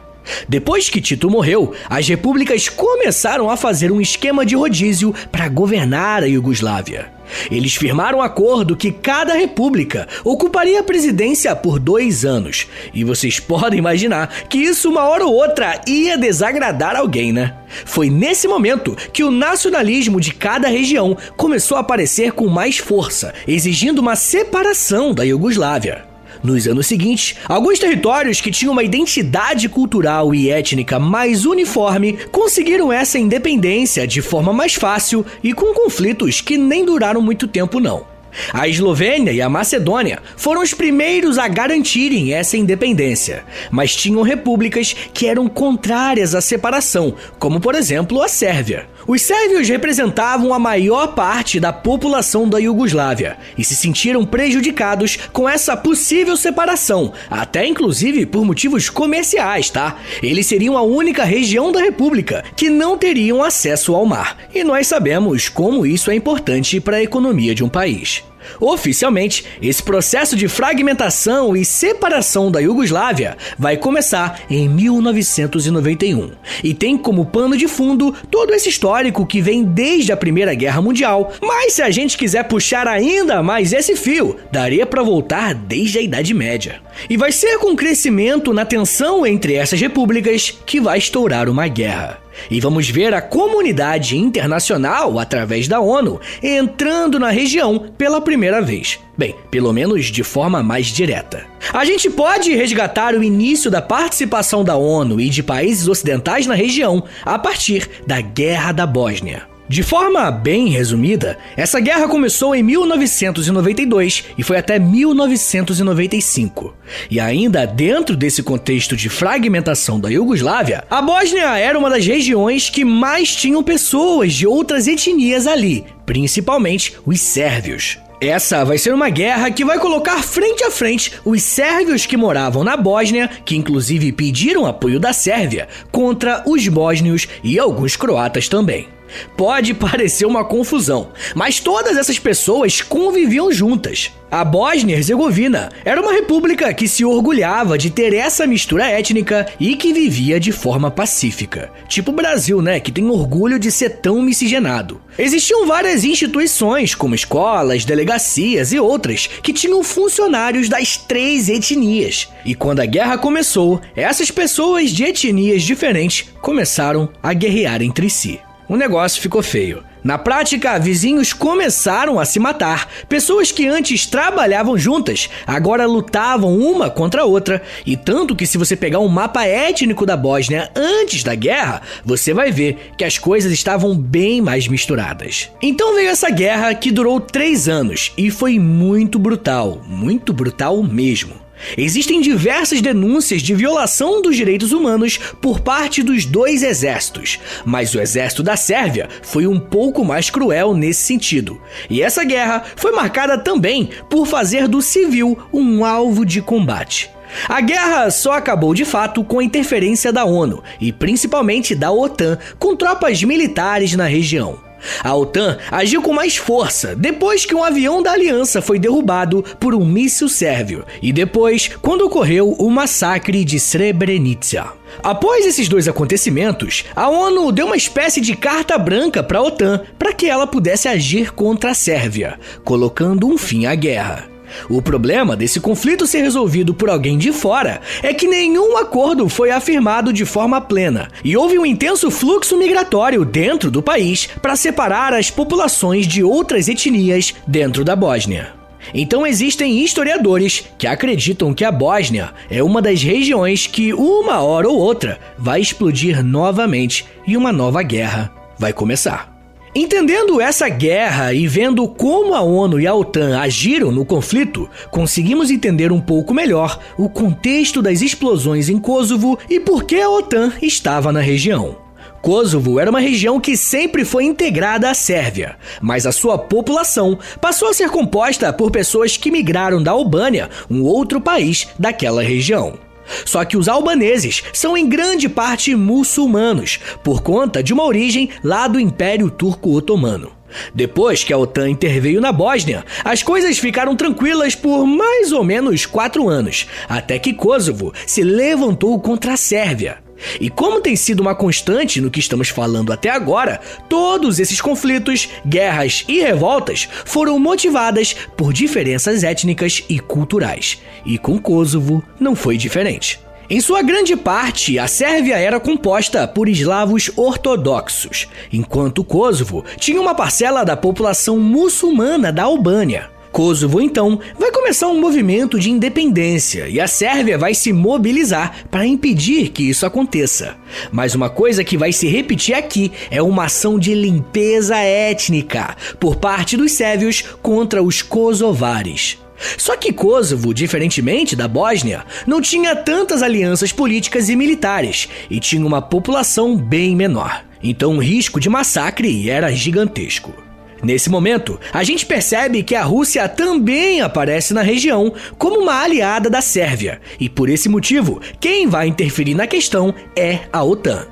Depois que Tito morreu, as repúblicas começaram a fazer um esquema de rodízio para governar a Iugoslávia. Eles firmaram um acordo que cada república ocuparia a presidência por dois anos. E vocês podem imaginar que isso, uma hora ou outra, ia desagradar alguém, né? Foi nesse momento que o nacionalismo de cada região começou a aparecer com mais força, exigindo uma separação da Iugoslávia. Nos anos seguintes, alguns territórios que tinham uma identidade cultural e étnica mais uniforme conseguiram essa independência de forma mais fácil e com conflitos que nem duraram muito tempo não. A Eslovênia e a Macedônia foram os primeiros a garantirem essa independência, mas tinham repúblicas que eram contrárias à separação, como por exemplo a Sérvia. Os sérvios representavam a maior parte da população da Iugoslávia e se sentiram prejudicados com essa possível separação, até inclusive por motivos comerciais, tá? Eles seriam a única região da república que não teriam acesso ao mar. E nós sabemos como isso é importante para a economia de um país. Oficialmente, esse processo de fragmentação e separação da Iugoslávia vai começar em 1991 e tem como pano de fundo todo esse histórico que vem desde a Primeira Guerra Mundial. Mas se a gente quiser puxar ainda mais esse fio, daria para voltar desde a Idade Média. E vai ser com o crescimento na tensão entre essas repúblicas que vai estourar uma guerra. E vamos ver a comunidade internacional, através da ONU, entrando na região pela primeira vez. Bem, pelo menos de forma mais direta. A gente pode resgatar o início da participação da ONU e de países ocidentais na região a partir da Guerra da Bósnia. De forma bem resumida, essa guerra começou em 1992 e foi até 1995. E ainda dentro desse contexto de fragmentação da Iugoslávia, a Bósnia era uma das regiões que mais tinham pessoas de outras etnias ali, principalmente os sérvios. Essa vai ser uma guerra que vai colocar frente a frente os sérvios que moravam na Bósnia, que inclusive pediram apoio da Sérvia, contra os bósnios e alguns croatas também. Pode parecer uma confusão, mas todas essas pessoas conviviam juntas. A Bósnia-Herzegovina era uma república que se orgulhava de ter essa mistura étnica e que vivia de forma pacífica. Tipo o Brasil, né, que tem orgulho de ser tão miscigenado. Existiam várias instituições, como escolas, delegacias e outras, que tinham funcionários das três etnias. E quando a guerra começou, essas pessoas de etnias diferentes começaram a guerrear entre si o negócio ficou feio. Na prática, vizinhos começaram a se matar. Pessoas que antes trabalhavam juntas agora lutavam uma contra a outra. E tanto que, se você pegar um mapa étnico da Bósnia antes da guerra, você vai ver que as coisas estavam bem mais misturadas. Então veio essa guerra que durou três anos e foi muito brutal muito brutal mesmo. Existem diversas denúncias de violação dos direitos humanos por parte dos dois exércitos, mas o exército da Sérvia foi um pouco mais cruel nesse sentido. E essa guerra foi marcada também por fazer do civil um alvo de combate. A guerra só acabou de fato com a interferência da ONU e principalmente da OTAN com tropas militares na região. A OTAN agiu com mais força depois que um avião da aliança foi derrubado por um míssil sérvio e depois quando ocorreu o massacre de Srebrenica. Após esses dois acontecimentos, a ONU deu uma espécie de carta branca para a OTAN para que ela pudesse agir contra a Sérvia, colocando um fim à guerra. O problema desse conflito ser resolvido por alguém de fora é que nenhum acordo foi afirmado de forma plena e houve um intenso fluxo migratório dentro do país para separar as populações de outras etnias dentro da Bósnia. Então existem historiadores que acreditam que a Bósnia é uma das regiões que, uma hora ou outra, vai explodir novamente e uma nova guerra vai começar. Entendendo essa guerra e vendo como a ONU e a OTAN agiram no conflito, conseguimos entender um pouco melhor o contexto das explosões em Kosovo e por que a OTAN estava na região. Kosovo era uma região que sempre foi integrada à Sérvia, mas a sua população passou a ser composta por pessoas que migraram da Albânia, um outro país daquela região. Só que os albaneses são em grande parte muçulmanos, por conta de uma origem lá do Império Turco Otomano. Depois que a OTAN interveio na Bósnia, as coisas ficaram tranquilas por mais ou menos quatro anos, até que Kosovo se levantou contra a Sérvia. E como tem sido uma constante no que estamos falando até agora, todos esses conflitos, guerras e revoltas foram motivadas por diferenças étnicas e culturais. E com Kosovo não foi diferente. Em sua grande parte, a Sérvia era composta por eslavos ortodoxos, enquanto Kosovo tinha uma parcela da população muçulmana da Albânia. Kosovo, então, vai começar um movimento de independência e a Sérvia vai se mobilizar para impedir que isso aconteça. Mas uma coisa que vai se repetir aqui é uma ação de limpeza étnica por parte dos sérvios contra os kosovares. Só que Kosovo, diferentemente da Bósnia, não tinha tantas alianças políticas e militares e tinha uma população bem menor. Então o risco de massacre era gigantesco. Nesse momento, a gente percebe que a Rússia também aparece na região como uma aliada da Sérvia, e por esse motivo, quem vai interferir na questão é a OTAN.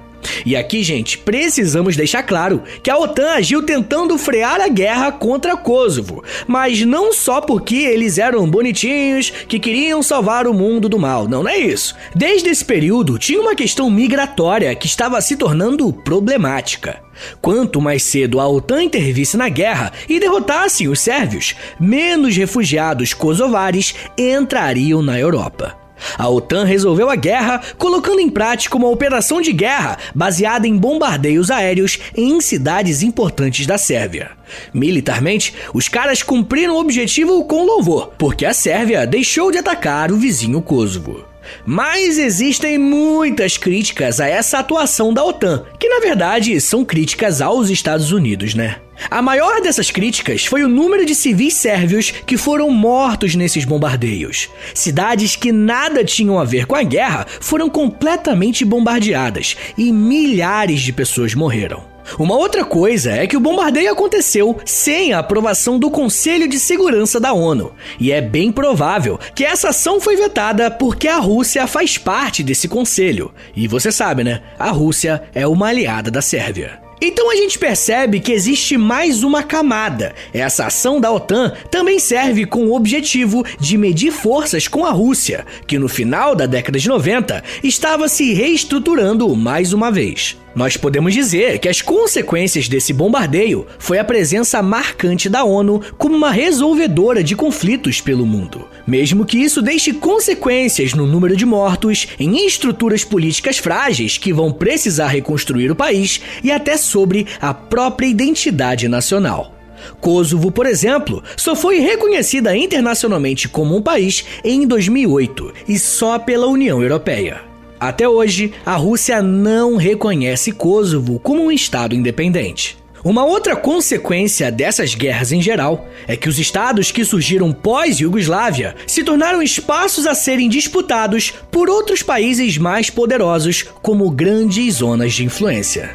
E aqui, gente, precisamos deixar claro que a OTAN agiu tentando frear a guerra contra Kosovo, mas não só porque eles eram bonitinhos que queriam salvar o mundo do mal, não, não é isso. Desde esse período, tinha uma questão migratória que estava se tornando problemática. Quanto mais cedo a OTAN intervisse na guerra e derrotasse os sérvios, menos refugiados kosovares entrariam na Europa. A OTAN resolveu a guerra colocando em prática uma operação de guerra baseada em bombardeios aéreos em cidades importantes da Sérvia. Militarmente, os caras cumpriram o objetivo com louvor, porque a Sérvia deixou de atacar o vizinho Kosovo. Mas existem muitas críticas a essa atuação da OTAN, que na verdade são críticas aos Estados Unidos, né? A maior dessas críticas foi o número de civis sérvios que foram mortos nesses bombardeios. Cidades que nada tinham a ver com a guerra foram completamente bombardeadas e milhares de pessoas morreram. Uma outra coisa é que o bombardeio aconteceu sem a aprovação do Conselho de Segurança da ONU, e é bem provável que essa ação foi vetada porque a Rússia faz parte desse conselho. E você sabe, né? A Rússia é uma aliada da Sérvia. Então a gente percebe que existe mais uma camada. Essa ação da OTAN também serve com o objetivo de medir forças com a Rússia, que no final da década de 90 estava se reestruturando mais uma vez. Nós podemos dizer que as consequências desse bombardeio foi a presença marcante da ONU como uma resolvedora de conflitos pelo mundo. Mesmo que isso deixe consequências no número de mortos, em estruturas políticas frágeis que vão precisar reconstruir o país e até sobre a própria identidade nacional. Kosovo, por exemplo, só foi reconhecida internacionalmente como um país em 2008 e só pela União Europeia. Até hoje, a Rússia não reconhece Kosovo como um estado independente. Uma outra consequência dessas guerras em geral é que os estados que surgiram pós-Yugoslávia se tornaram espaços a serem disputados por outros países mais poderosos como grandes zonas de influência.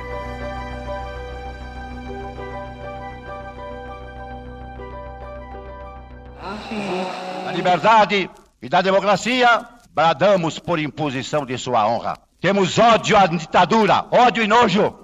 A liberdade e da democracia bradamos por imposição de sua honra. Temos ódio à ditadura, ódio e nojo.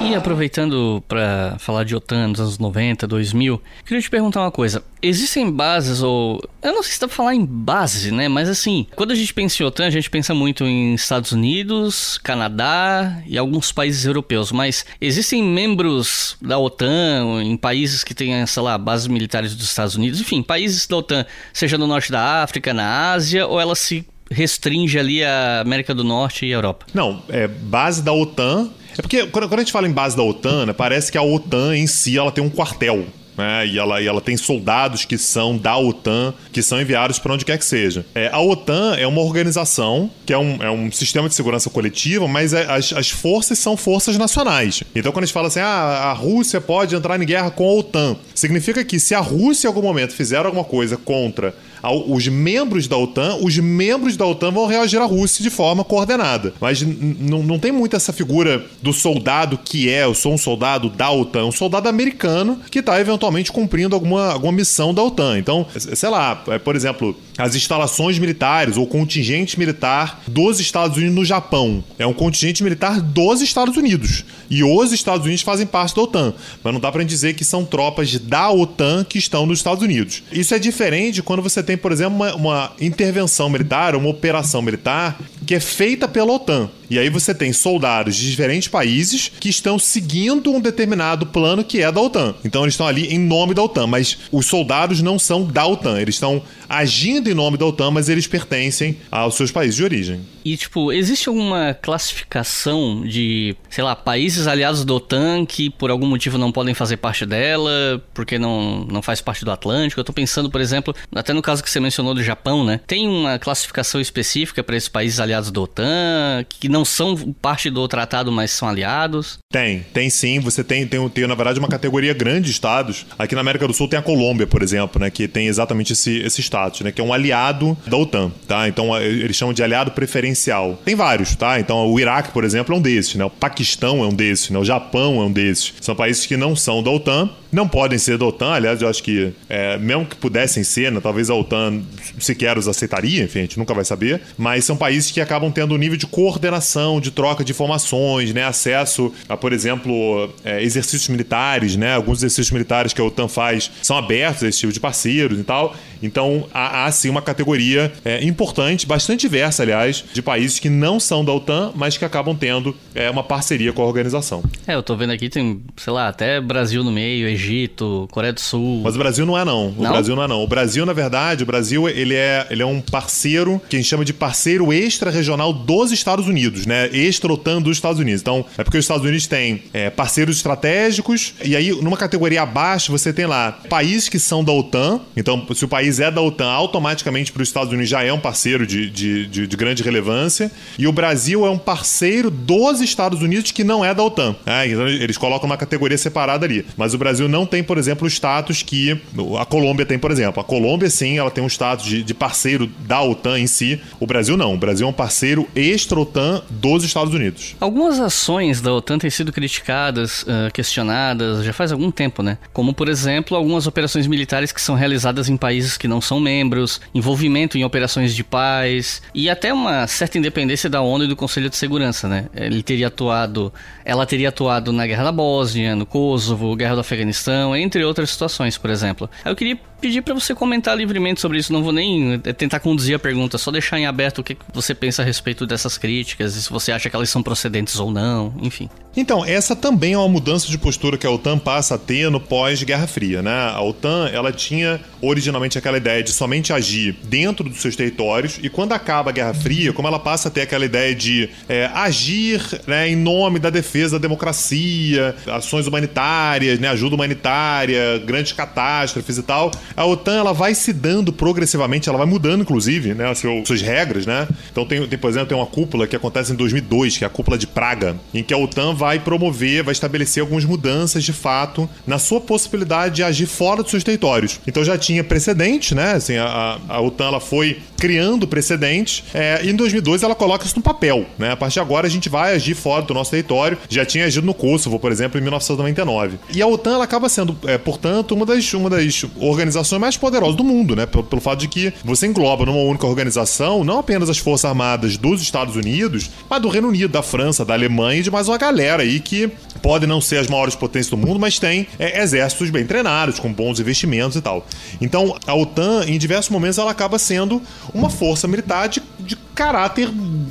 E aproveitando para falar de OTAN nos anos 90, 2000, queria te perguntar uma coisa. Existem bases ou... Eu não sei se dá pra falar em base, né? Mas assim, quando a gente pensa em OTAN, a gente pensa muito em Estados Unidos, Canadá e alguns países europeus. Mas existem membros da OTAN em países que têm, sei lá, bases militares dos Estados Unidos? Enfim, países da OTAN, seja no norte da África, na Ásia, ou ela se restringe ali a América do Norte e a Europa? Não, é base da OTAN é porque quando, a gente fala em base da OTAN, né, parece que a OTAN em si ela tem um quartel. Né, e, ela, e ela tem soldados que são da OTAN, que são enviados para onde quer que seja. É, a OTAN é uma organização que é um, é um sistema de segurança coletiva, mas é, as, as forças são forças nacionais. Então, quando a gente fala assim, ah, a Rússia pode entrar em guerra com a OTAN, significa que se a Rússia em algum momento fizer alguma coisa contra os membros da OTAN, os membros da OTAN vão reagir à Rússia de forma coordenada. Mas não tem muito essa figura do soldado que é, eu sou um soldado da OTAN, um soldado americano que está eventualmente cumprindo alguma, alguma missão da OTAN. Então, sei lá, é, por exemplo, as instalações militares ou contingente militar dos Estados Unidos no Japão. É um contingente militar dos Estados Unidos. E os Estados Unidos fazem parte da OTAN. Mas não dá gente dizer que são tropas da OTAN que estão nos Estados Unidos. Isso é diferente quando você tem, por exemplo, uma, uma intervenção militar, uma operação militar que é feita pela OTAN. E aí você tem soldados de diferentes países que estão seguindo um determinado plano que é da OTAN. Então eles estão ali em nome da OTAN, mas os soldados não são da OTAN, eles estão agindo em nome da OTAN, mas eles pertencem aos seus países de origem. E, tipo, existe alguma classificação de, sei lá, países aliados da OTAN que por algum motivo não podem fazer parte dela, porque não, não faz parte do Atlântico? Eu tô pensando, por exemplo, até no caso que você mencionou do Japão, né? Tem uma classificação específica para esses países aliados da OTAN, que não são parte do tratado, mas são aliados? Tem, tem sim. Você tem, tem, tem na verdade, uma categoria grande de estados. Aqui na América do Sul tem a Colômbia, por exemplo, né? Que tem exatamente esse, esse status, né? Que é um aliado da OTAN, tá? Então eles chamam de aliado preferencial. Tem vários, tá? Então o Iraque, por exemplo, é um desses, né? O Paquistão é um desses, né? O Japão é um desses. São países que não são da OTAN, não podem ser da OTAN, aliás, eu acho que, é, mesmo que pudessem ser, né, talvez a OTAN sequer os aceitaria, enfim, a gente nunca vai saber, mas são países que acabam tendo um nível de coordenação, de troca de informações, né, acesso a, por exemplo, é, exercícios militares, né, alguns exercícios militares que a OTAN faz são abertos a esse tipo de parceiros e tal, então há, há sim uma categoria é, importante, bastante diversa, aliás, de países que não são da OTAN, mas que acabam tendo é, uma parceria com a organização. É, eu tô vendo aqui, tem, sei lá, até Brasil no meio, Egito, Coreia do Sul. Mas o Brasil não é não. O Não? Brasil não é não. O Brasil, na verdade, o Brasil ele é, ele é um parceiro que a gente chama de parceiro extra-regional dos Estados Unidos, né? Extra-OTAN dos Estados Unidos. Então, é porque os Estados Unidos têm é, parceiros estratégicos e aí, numa categoria abaixo, você tem lá países que são da OTAN. Então, se o país é da OTAN, automaticamente para os Estados Unidos já é um parceiro de, de, de, de grande relevância. E o Brasil é um parceiro dos Estados Unidos que não é da OTAN. né? Então, eles colocam uma categoria separada ali. Mas o Brasil não tem, por exemplo, o status que a Colômbia tem, por exemplo. A Colômbia, sim, ela tem um status de, de parceiro da OTAN em si. O Brasil não. O Brasil é um parceiro extra-OTAN dos Estados Unidos. Algumas ações da OTAN têm sido criticadas, ah, questionadas, já faz algum tempo, né? Como, por exemplo, algumas operações militares que são realizadas em países que não são membros, envolvimento em operações de paz e até uma certa independência da ONU e do Conselho de Segurança, né? Ele teria atuado, ela teria atuado na Guerra da Bósnia, no Kosovo, Guerra do Afeganistão, entre outras situações, por exemplo. Eu queria pedir para você comentar livremente sobre isso, não vou nem eh, tentar conduzir a pergunta, só deixar em aberto o que você pensa a respeito dessas críticas se você acha que elas são procedentes ou não, enfim. Então, essa também é uma mudança de postura que a OTAN passa a ter no pós-Guerra Fria, né? A OTAN, ela tinha originalmente aquela ideia de somente agir dentro dos seus territórios e quando acaba a Guerra Fria, como ela passa a ter aquela ideia de é, agir né, em nome da defesa da democracia, ações humanitárias, né, ajuda humanitária, grandes catástrofes e tal, a OTAN ela vai se dando progressivamente, ela vai mudando inclusive, né, as suas regras, né? Então tem, tem, por exemplo, tem uma cúpula que acontece em 2002, que é a cúpula de Praga, em que a OTAN vai promover, vai estabelecer algumas mudanças de fato na sua possibilidade de agir fora dos seus territórios. Então já tinha precedente, né? Assim, a, a- a OTAN ela foi criando precedentes é, e em 2002 ela coloca isso no papel, né? A partir de agora a gente vai agir fora do nosso território. Já tinha agido no Kosovo, por exemplo, em 1999. E a OTAN ela acaba sendo, é, portanto, uma das, uma das organizações mais poderosas do mundo, né? Pelo, pelo fato de que você engloba numa única organização não apenas as forças armadas dos Estados Unidos, mas do Reino Unido, da França, da Alemanha e de mais uma galera aí que pode não ser as maiores potências do mundo, mas tem é, exércitos bem treinados, com bons investimentos e tal. Então, a OTAN, em diversos momentos, ela acaba sendo uma força militar de, de caráter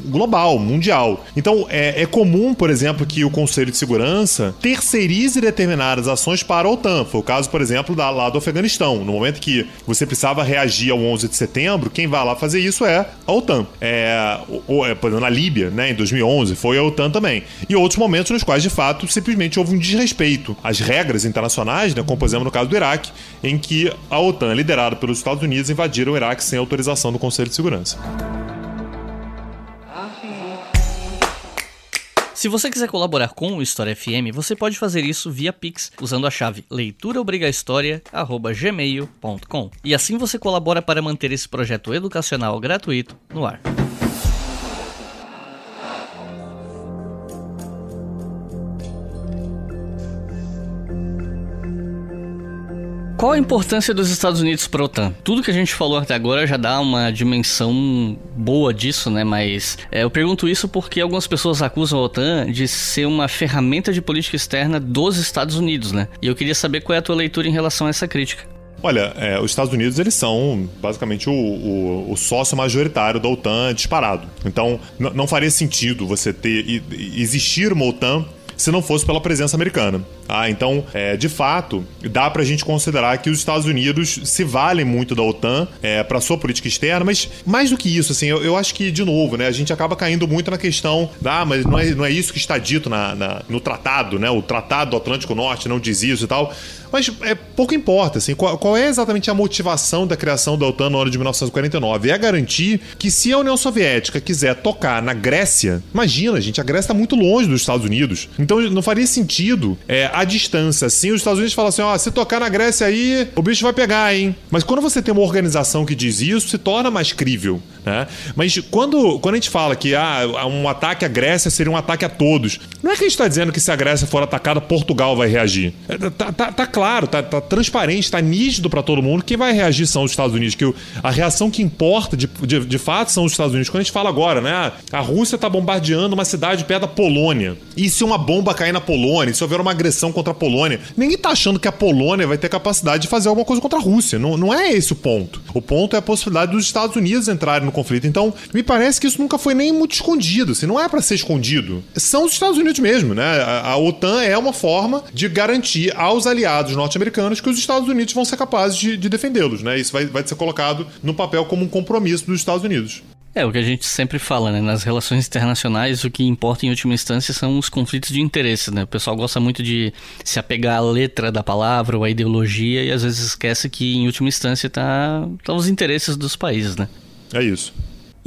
global, mundial. Então, é, é comum, por exemplo, que o Conselho de Segurança terceirize determinadas ações para a OTAN. Foi o caso, por exemplo, da, lá do Afeganistão. No momento que você precisava reagir ao 11 de setembro, quem vai lá fazer isso é a OTAN. É, ou, é, por exemplo, na Líbia, né, em 2011, foi a OTAN também. E outros momentos nos quais, de fato, simplesmente houve um desrespeito às regras internacionais, né, como, por exemplo, no caso do Iraque, em que a OTAN, liderada pelos Estados Unidos, invadiram o Iraque sem autorização do Conselho de Segurança. Se você quiser colaborar com o História FM, você pode fazer isso via Pix usando a chave leituraobrigahistoria@gmail.com. E assim você colabora para manter esse projeto educacional gratuito no ar. Qual a importância dos Estados Unidos para a OTAN? Tudo que a gente falou até agora já dá uma dimensão boa disso, né? Mas é, eu pergunto isso porque algumas pessoas acusam a OTAN de ser uma ferramenta de política externa dos Estados Unidos, né? E eu queria saber qual é a tua leitura em relação a essa crítica. Olha, é, os Estados Unidos eles são basicamente o, o- o sócio majoritário da OTAN disparado. Então não faria sentido você ter existir uma OTAN se não fosse pela presença americana. Ah, então, é, de fato, dá pra gente considerar que os Estados Unidos se valem muito da OTAN é, para sua política externa, mas mais do que isso, assim, eu, eu, acho que, de novo, né, a gente acaba caindo muito na questão da, ah, mas não é, não é isso que está dito na, na, no tratado, né? O Tratado do Atlântico Norte não diz isso e tal. Mas é, pouco importa, assim, qual, qual, é exatamente a motivação da criação da OTAN no ano de 1949? É garantir que se a União Soviética quiser tocar na Grécia, imagina, gente, a Grécia está muito longe dos Estados Unidos. Então não faria sentido é, a distância, assim, os Estados Unidos falam assim, ó, oh, se tocar na Grécia aí, o bicho vai pegar, hein? Mas quando você tem uma organização que diz isso, se torna mais crível. Né? Mas quando, quando a gente fala que ah, um ataque à Grécia seria um ataque a todos, não é que a gente está dizendo que se a Grécia for atacada, Portugal vai reagir. É, tá, tá, tá claro, tá, tá transparente, tá nítido para todo mundo. Quem vai reagir são os Estados Unidos. Que a reação que importa de, de, de fato são os Estados Unidos. Quando a gente fala agora, né? A Rússia tá bombardeando uma cidade perto da Polônia. E se uma bomba cair na Polônia, se houver uma agressão contra a Polônia, ninguém tá achando que a Polônia vai ter capacidade de fazer alguma coisa contra a Rússia. Não, não é esse o ponto. O ponto é a possibilidade dos Estados Unidos entrarem no conflito. Então, me parece que isso nunca foi nem muito escondido. Assim, não é para ser escondido. São os Estados Unidos mesmo, né? A, a, OTAN é uma forma de garantir aos aliados norte-americanos que os Estados Unidos vão ser capazes de, de defendê-los, né? Isso vai, vai ser colocado no papel como um compromisso dos Estados Unidos. É, o que a gente sempre fala, né? Nas relações internacionais, o que importa em última instância são os conflitos de interesse, né? O pessoal gosta muito de se apegar à letra da palavra ou à ideologia e às vezes esquece que, em última instância, tá, tá os interesses dos países, né? É isso.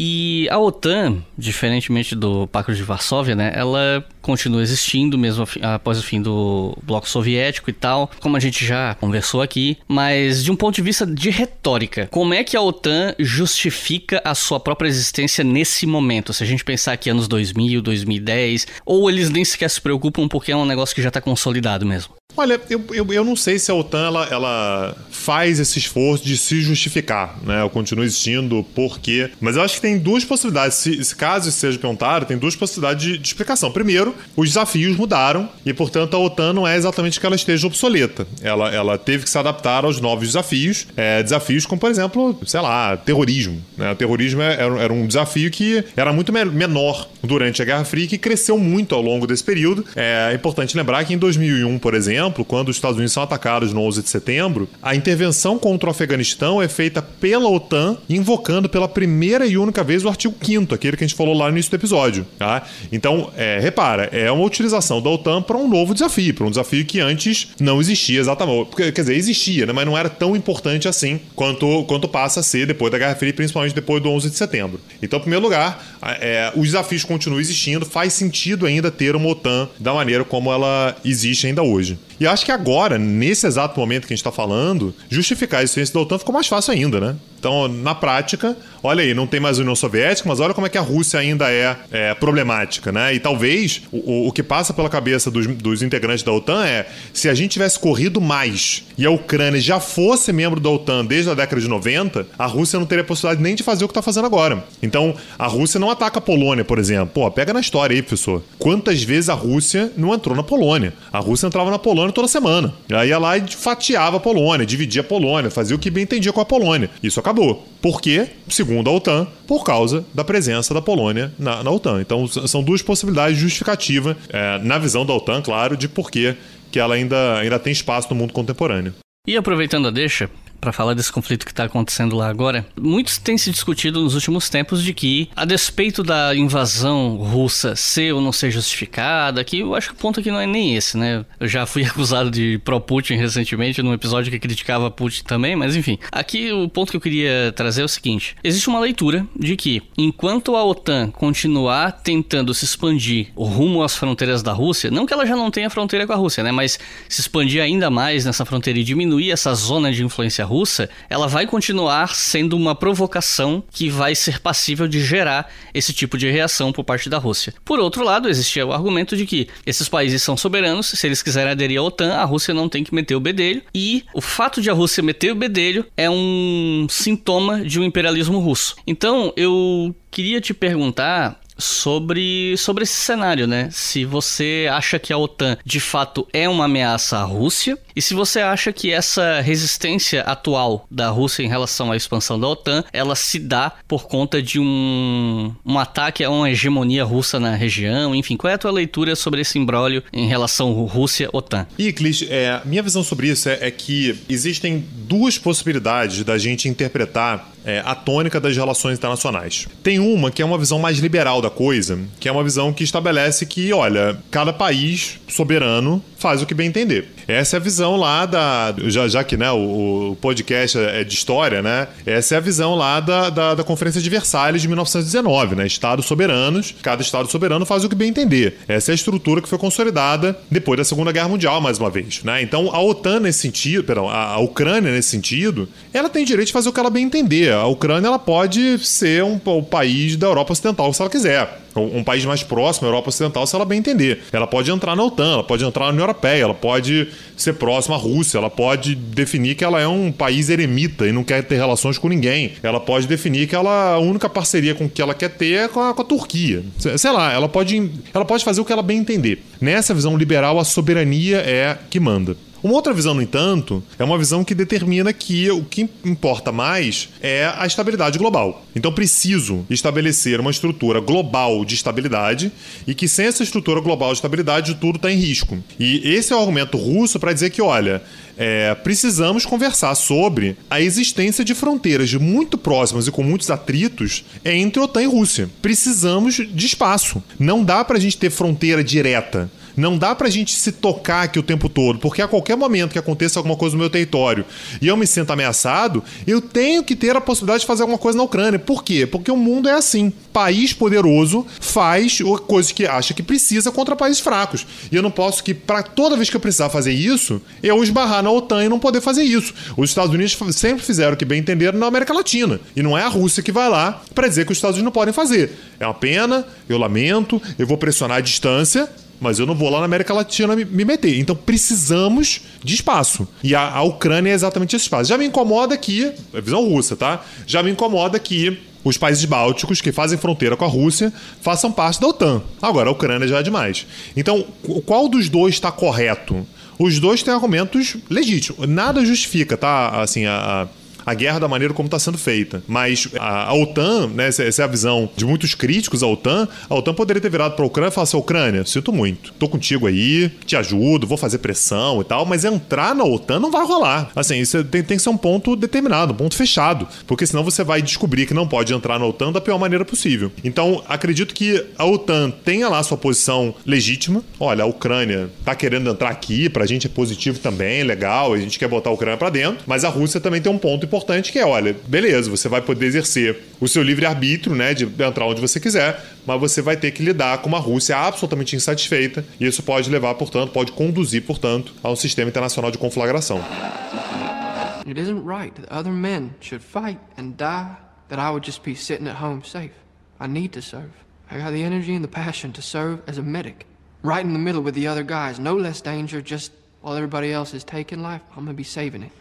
E a OTAN, diferentemente do Pacto de Varsóvia, né, ela continua existindo mesmo após o fim do bloco soviético e tal, como a gente já conversou aqui, mas de um ponto de vista de retórica, como é que a OTAN justifica a sua própria existência nesse momento? Se a gente pensar aqui anos 2000, 2010, ou eles nem sequer se preocupam porque é um negócio que já está consolidado mesmo? Olha, eu, eu, eu, não sei se a OTAN ela, ela, faz esse esforço de se justificar, né? Eu continuo existindo, por quê? Mas eu acho que tem duas possibilidades. Se, se caso isso seja perguntado, tem duas possibilidades de, de, explicação. Primeiro, os desafios mudaram e, portanto, a OTAN não é exatamente que ela esteja obsoleta. Ela, ela teve que se adaptar aos novos desafios. É, desafios como, por exemplo, sei lá, terrorismo. Né? O terrorismo é, era, era um desafio que era muito menor durante a Guerra Fria e que cresceu muito ao longo desse período. É importante lembrar que em 2001, por exemplo, exemplo, quando os Estados Unidos são atacados no 11 de setembro, a intervenção contra o Afeganistão é feita pela OTAN, invocando pela primeira e única vez o artigo 5 aquele que a gente falou lá no início do episódio. Tá? Então, é, repara, é uma utilização da OTAN para um novo desafio, para um desafio que antes não existia exatamente. Quer dizer, existia, né? mas não era tão importante assim quanto, quanto passa a ser depois da Guerra Fria, principalmente depois do 11 de setembro. Então, em primeiro lugar, é, os desafios continuam existindo, faz sentido ainda ter uma OTAN da maneira como ela existe ainda hoje. E acho que agora, nesse exato momento que a gente está falando, justificar a existência da OTAN ficou mais fácil ainda, né? Então, na prática, olha aí, não tem mais União Soviética, mas olha como é que a Rússia ainda é, é problemática, né? E talvez o, o que passa pela cabeça dos, dos, integrantes da OTAN é se a gente tivesse corrido mais e a Ucrânia já fosse membro da OTAN desde a década de 90, a Rússia não teria possibilidade nem de fazer o que está fazendo agora. Então, a Rússia não ataca a Polônia, por exemplo. Pô, pega na história aí, professor. Quantas vezes a Rússia não entrou na Polônia? A Rússia entrava na Polônia toda semana. Aí ia lá e fatiava a Polônia, dividia a Polônia, fazia o que bem entendia com a Polônia. Isso acabou acabou. Por quê? Segundo a OTAN, por causa da presença da Polônia na, na OTAN. Então, são duas possibilidades justificativas, é, na visão da OTAN, claro, de por que ela ainda, ainda tem espaço no mundo contemporâneo. E aproveitando a deixa, para falar desse conflito que está acontecendo lá agora, muitos têm se discutido nos últimos tempos de que, a despeito da invasão russa ser ou não ser justificada, que eu acho que o ponto aqui não é nem esse, né? Eu já fui acusado de pró-Putin recentemente num episódio que criticava Putin também, mas enfim. Aqui o ponto que eu queria trazer é o seguinte: existe uma leitura de que, enquanto a OTAN continuar tentando se expandir rumo às fronteiras da Rússia, não que ela já não tenha fronteira com a Rússia, né? Mas se expandir ainda mais nessa fronteira e diminuir essa zona de influência ela vai continuar sendo uma provocação que vai ser passível de gerar esse tipo de reação por parte da Rússia. Por outro lado, existia o argumento de que esses países são soberanos, se eles quiserem aderir à OTAN, a Rússia não tem que meter o bedelho, e o fato de a Rússia meter o bedelho é um sintoma de um imperialismo russo. Então, eu queria te perguntar sobre, sobre esse cenário, né? Se você acha que a OTAN de fato é uma ameaça à Rússia e se você acha que essa resistência atual da Rússia em relação à expansão da OTAN, ela se dá por conta de um, um ataque a uma hegemonia russa na região, enfim, qual é a tua leitura sobre esse imbróglio em relação Rússia-OTAN? Iclis, é, minha visão sobre isso é, é que existem duas possibilidades da gente interpretar é, a tônica das relações internacionais. Tem uma que é uma visão mais liberal da coisa, que é uma visão que estabelece que, olha, cada país soberano faz o que bem entender. Essa é a visão lá da. Já, já que né, o, o podcast é de história, né? Essa é a visão lá da, da, da, Conferência de Versalhes de 1919, né? Estados soberanos, cada Estado soberano faz o que bem entender. Essa é a estrutura que foi consolidada depois da Segunda Guerra Mundial, mais uma vez. Né? Então, a OTAN nesse sentido, perdão, a, a Ucrânia nesse sentido, ela tem direito de fazer o que ela bem entender. A Ucrânia ela pode ser um, um país da Europa Ocidental se ela quiser um país mais próximo, a Europa Ocidental, se ela bem entender. Ela pode entrar na OTAN, ela pode entrar na União Europeia, ela pode ser próxima à Rússia, ela pode definir que ela é um país eremita e não quer ter relações com ninguém. Ela pode definir que ela, a única parceria com que ela quer ter é com a, com a Turquia. Sei lá, ela pode, ela pode fazer o que ela bem entender. Nessa visão liberal, a soberania é que manda. Uma outra visão, no entanto, é uma visão que determina que o que importa mais é a estabilidade global. Então, preciso estabelecer uma estrutura global de estabilidade e que sem essa estrutura global de estabilidade, tudo está em risco. E esse é o argumento russo para dizer que, olha, é, precisamos conversar sobre a existência de fronteiras muito próximas e com muitos atritos entre OTAN e Rússia. Precisamos de espaço. Não dá para a gente ter fronteira direta. Não dá pra gente se tocar aqui o tempo todo, porque a qualquer momento que aconteça alguma coisa no meu território e eu me sinto ameaçado, eu tenho que ter a possibilidade de fazer alguma coisa na Ucrânia. Por quê? Porque o mundo é assim. País poderoso faz coisas que acha que precisa contra países fracos. E eu não posso que, para toda vez que eu precisar fazer isso, eu esbarrar na OTAN e não poder fazer isso. Os Estados Unidos sempre fizeram o que bem entenderam na América Latina. E não é a Rússia que vai lá para dizer que os Estados Unidos não podem fazer. É uma pena, eu lamento, eu vou pressionar a distância, mas eu não vou lá na América Latina me, me meter. Então precisamos de espaço. E a, a, Ucrânia é exatamente esse espaço. Já me incomoda que, é visão russa, tá? Já me incomoda que os países bálticos que fazem fronteira com a Rússia façam parte da OTAN. Agora, a Ucrânia já é demais. Então, qual dos dois está correto? Os dois têm argumentos legítimos. Nada justifica, tá? Assim, a, a a guerra da maneira como está sendo feita. Mas a, a OTAN, né, essa, essa, é a visão de muitos críticos à OTAN, a OTAN poderia ter virado para a Ucrânia e falar assim: Ucrânia, sinto muito, tô contigo aí, te ajudo, vou fazer pressão e tal, mas entrar na OTAN não vai rolar. Assim, isso tem, tem que ser um ponto determinado, um ponto fechado, porque senão você vai descobrir que não pode entrar na OTAN da pior maneira possível. Então, acredito que a OTAN tenha lá sua posição legítima. Olha, a Ucrânia tá querendo entrar aqui, pra gente é positivo também, legal, a gente quer botar a Ucrânia para dentro, mas a Rússia também tem um ponto importante que é, olha, beleza, você vai poder exercer o seu livre-arbítrio, né, de entrar onde você quiser, mas você vai ter que lidar com uma Rússia absolutamente insatisfeita, e isso pode levar, portanto, pode conduzir, portanto, a um sistema internacional de conflagração. It isn't right that other men should fight and die, that I would just be sitting at home safe. I need to serve. I got the energy and the passion to serve as a medic. Right in the middle with the other guys, no less danger, just while everybody else is taking life, I'm gonna be saving it.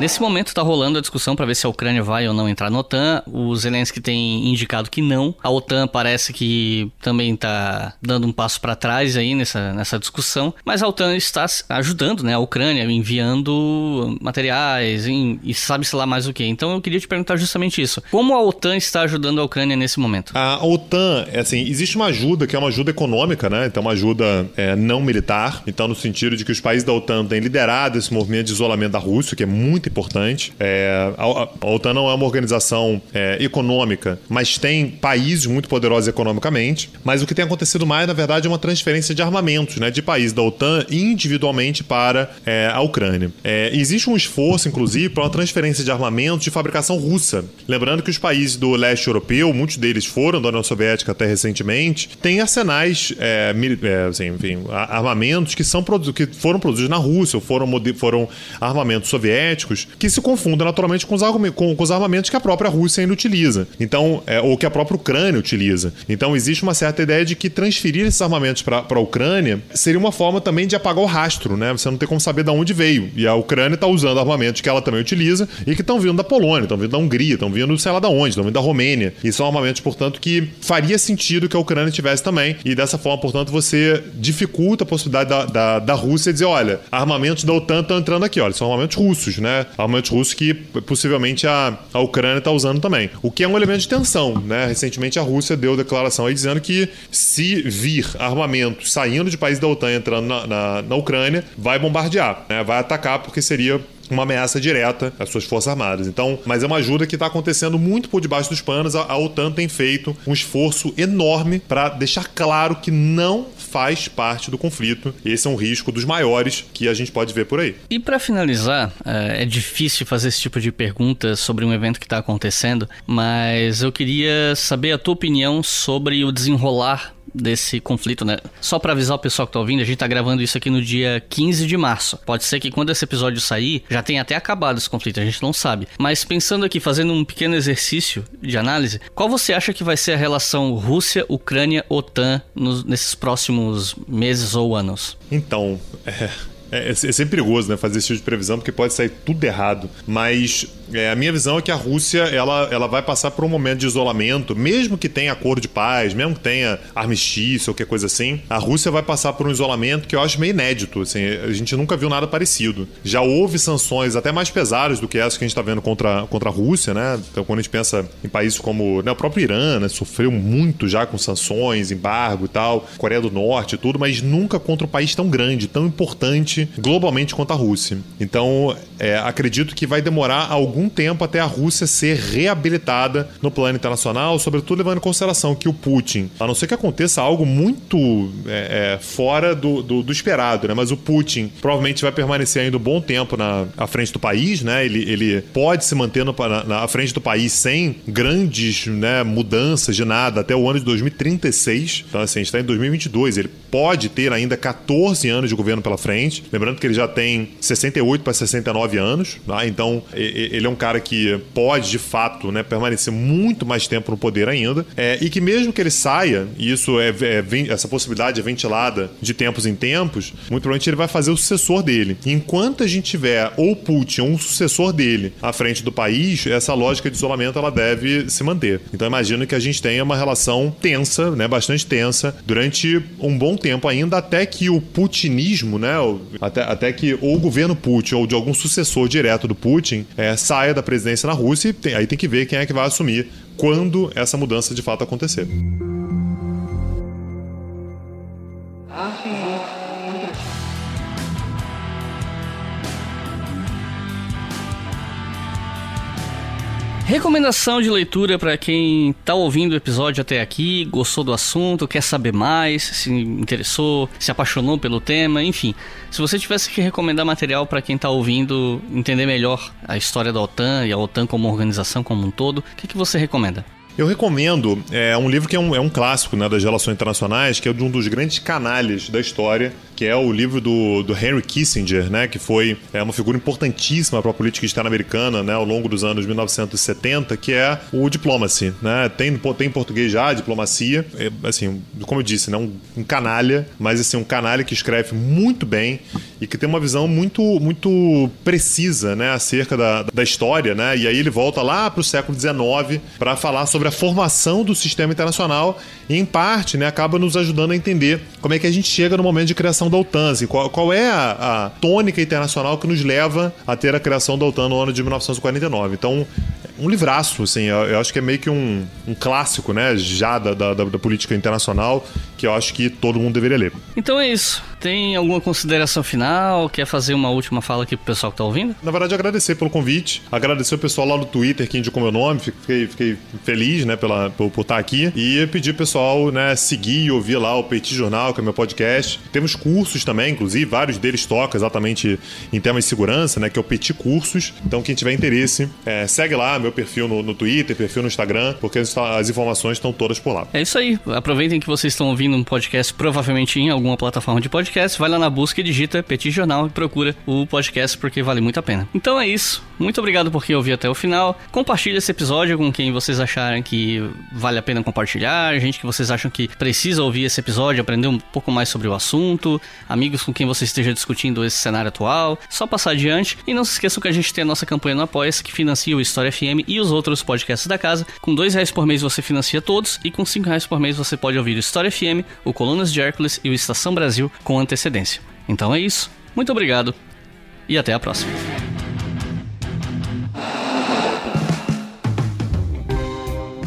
Nesse momento está rolando a discussão para ver se a Ucrânia vai ou não entrar na OTAN. O Zelensky tem indicado que não. A OTAN parece que também está dando um passo para trás aí nessa, nessa discussão. Mas a OTAN está ajudando né, a Ucrânia, enviando materiais em, e sabe-se lá mais o que. Então eu queria te perguntar justamente isso. Como a OTAN está ajudando a Ucrânia nesse momento? A OTAN, é assim, existe uma ajuda que é uma ajuda econômica, né? Então uma ajuda é, não militar. Então no sentido de que os países da OTAN têm liderado esse movimento de isolamento da Rússia, que é muito importante. É, a, a, OTAN não é uma organização é, econômica, mas tem países muito poderosos economicamente. Mas o que tem acontecido mais, na verdade, é uma transferência de armamentos né, de países da OTAN individualmente para é, a Ucrânia. É, existe um esforço, inclusive, para uma transferência de armamentos de fabricação russa. Lembrando que os países do leste europeu, muitos deles foram da União Soviética até recentemente, têm arsenais, é, é, assim, enfim, armamentos que, são que foram produzidos na Rússia, ou foram, foram armamentos soviéticos soviéticos que se confundem naturalmente com os, com, com os armamentos que a própria Rússia ainda utiliza. Então, é, ou que a própria Ucrânia utiliza. Então, existe uma certa ideia de que transferir esses armamentos para a Ucrânia seria uma forma também de apagar o rastro, né? Você não tem como saber de onde veio. E a Ucrânia está usando armamentos que ela também utiliza e que estão vindo da Polônia, estão vindo da Hungria, estão vindo sei lá da onde, estão vindo da Romênia. E são armamentos, portanto, que faria sentido que a Ucrânia tivesse também. E dessa forma, portanto, você dificulta a possibilidade da, da, da Rússia dizer: olha, armamentos da OTAN estão entrando aqui, olha, são armamentos russos, né? Armamentos russos que possivelmente a, a Ucrânia está usando também. O que é um elemento de tensão, né? Recentemente a Rússia deu declaração aí dizendo que se vir armamentos saindo de países da OTAN entrando na, na, na Ucrânia, vai bombardear, né? vai atacar porque seria uma ameaça direta às suas forças armadas. Então, mas é uma ajuda que está acontecendo muito por debaixo dos panos. A, a OTAN tem feito um esforço enorme para deixar claro que não faz parte do conflito. Esse é um risco dos maiores que a gente pode ver por aí. E para finalizar, é, é difícil fazer esse tipo de pergunta sobre um evento que está acontecendo, mas eu queria saber a tua opinião sobre o desenrolar desse conflito, né? Só para avisar o pessoal que tá ouvindo, a gente tá gravando isso aqui no dia 15 de março. Pode ser que quando esse episódio sair, já tenha até acabado esse conflito, a gente não sabe. Mas pensando aqui, fazendo um pequeno exercício de análise, qual você acha que vai ser a relação Rússia, Ucrânia, OTAN nesses próximos meses ou anos? Então, é, é, é, sempre perigoso, né, fazer esse tipo de previsão, porque pode sair tudo errado. Mas é, a minha visão é que a Rússia ela, ela vai passar por um momento de isolamento, mesmo que tenha acordo de paz, mesmo que tenha armistício ou qualquer coisa assim, a Rússia vai passar por um isolamento que eu acho meio inédito. Assim, a gente nunca viu nada parecido. Já houve sanções até mais pesadas do que essa que a gente está vendo contra, contra a Rússia, né? Então, quando a gente pensa em países como né, o próprio Irã, né, sofreu muito já com sanções, embargo e tal, Coreia do Norte e tudo, mas nunca contra um país tão grande, tão importante globalmente quanto a Rússia. Então, é, acredito que vai demorar algum algum tempo até a Rússia ser reabilitada no plano internacional, sobretudo levando em consideração que o Putin, a não ser que aconteça algo muito é, é, fora do, do, do, esperado, né? Mas o Putin provavelmente vai permanecer ainda um bom tempo na à frente do país, né? Ele, ele pode se manter no, na, na frente do país sem grandes né, mudanças de nada até o ano de 2036. Então, assim, a gente está em 2022. Ele pode ter ainda 14 anos de governo pela frente. Lembrando que ele já tem 68 para 69 anos, tá? Então, ele é um cara que pode, de fato, né, permanecer muito mais tempo no poder ainda. É, e que mesmo que ele saia, e isso é, é, essa possibilidade é ventilada de tempos em tempos, muito provavelmente ele vai fazer o sucessor dele. enquanto a gente tiver ou Putin ou um sucessor dele à frente do país, essa lógica de isolamento ela deve se manter. Então imagino que a gente tenha uma relação tensa, né, bastante tensa, durante um bom tempo ainda, até que o putinismo, né, até, até que ou o governo Putin ou de algum sucessor direto do Putin é, saia da presidência na Rússia e aí tem que ver quem é que vai assumir quando essa mudança de fato acontecer. Recomendação de leitura para quem está ouvindo o episódio até aqui, gostou do assunto, quer saber mais, se interessou, se apaixonou pelo tema, enfim. Se você tivesse que recomendar material para quem está ouvindo entender melhor a história da OTAN e a OTAN como organização como um todo, o que, que você recomenda? Eu recomendo é, um livro que é um, é um clássico né, das relações internacionais, que é de um dos grandes canalhas da história, que é o livro do, do Henry Kissinger, né, que foi é, uma figura importantíssima para a política externa americana né, ao longo dos anos 1970, que é o Diplomacy. Né? Tem, tem em português já, Diplomacia. É, assim, como eu disse, né, um, um canalha, mas assim, um canalha que escreve muito bem e que tem uma visão muito, muito precisa né, acerca da, da história. Né? E aí ele volta lá para o século XIX para falar sobre a formação do sistema internacional e, em parte, né, acaba nos ajudando a entender como é que a gente chega no momento de criação criação da OTAN, assim, qual, qual é a, a, tônica internacional que nos leva a ter a criação da OTAN no ano de 1949. Então, um livraço, assim, eu, eu acho que é meio que um, um clássico, né, já da, da, da, política internacional, que eu acho que todo mundo deveria ler. Então é isso. Tem alguma consideração final? Quer fazer uma última fala aqui pro pessoal que tá ouvindo? Na verdade, agradecer pelo convite, agradecer o pessoal lá no Twitter que indicou meu nome, fiquei, fiquei feliz, né, pela, por, por estar aqui, e pedir pro pessoal, né, seguir e ouvir lá o Petit Jornal, que é meu podcast. Temos cursos também, inclusive, vários deles tocam exatamente em temas de segurança, né, que é o Petit Cursos. Então, quem tiver interesse, é, segue lá, meu meu perfil no, no Twitter, perfil no Instagram, porque as, as informações estão todas por lá. É isso aí. Aproveitem que vocês estão ouvindo um podcast, provavelmente em alguma plataforma de podcast. Vai lá na busca e digita Petit Jornal e procura o podcast, porque vale muito a pena. Então é isso. Muito obrigado por quem ouviu até o final. Compartilhe esse episódio com quem vocês acharem que vale a pena compartilhar, gente que vocês acham que precisa ouvir esse episódio, aprender um pouco mais sobre o assunto, amigos com quem você esteja discutindo esse cenário atual. Só passar adiante. E não se esqueçam que a gente tem a nossa campanha no Apoia-se, que financia o História FM e os outros podcasts da casa. Com dois reais por mês você financia todos, e com cinco reais por mês você pode ouvir o História FM, o Colunas de Hércules e o Estação Brasil com antecedência. Então é isso. Muito obrigado e até a próxima.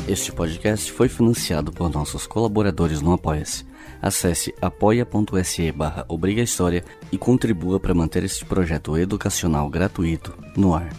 Este podcast foi financiado por nossos colaboradores no Apoia-se. Acesse apoia.se barra e contribua para manter este projeto educacional gratuito no ar.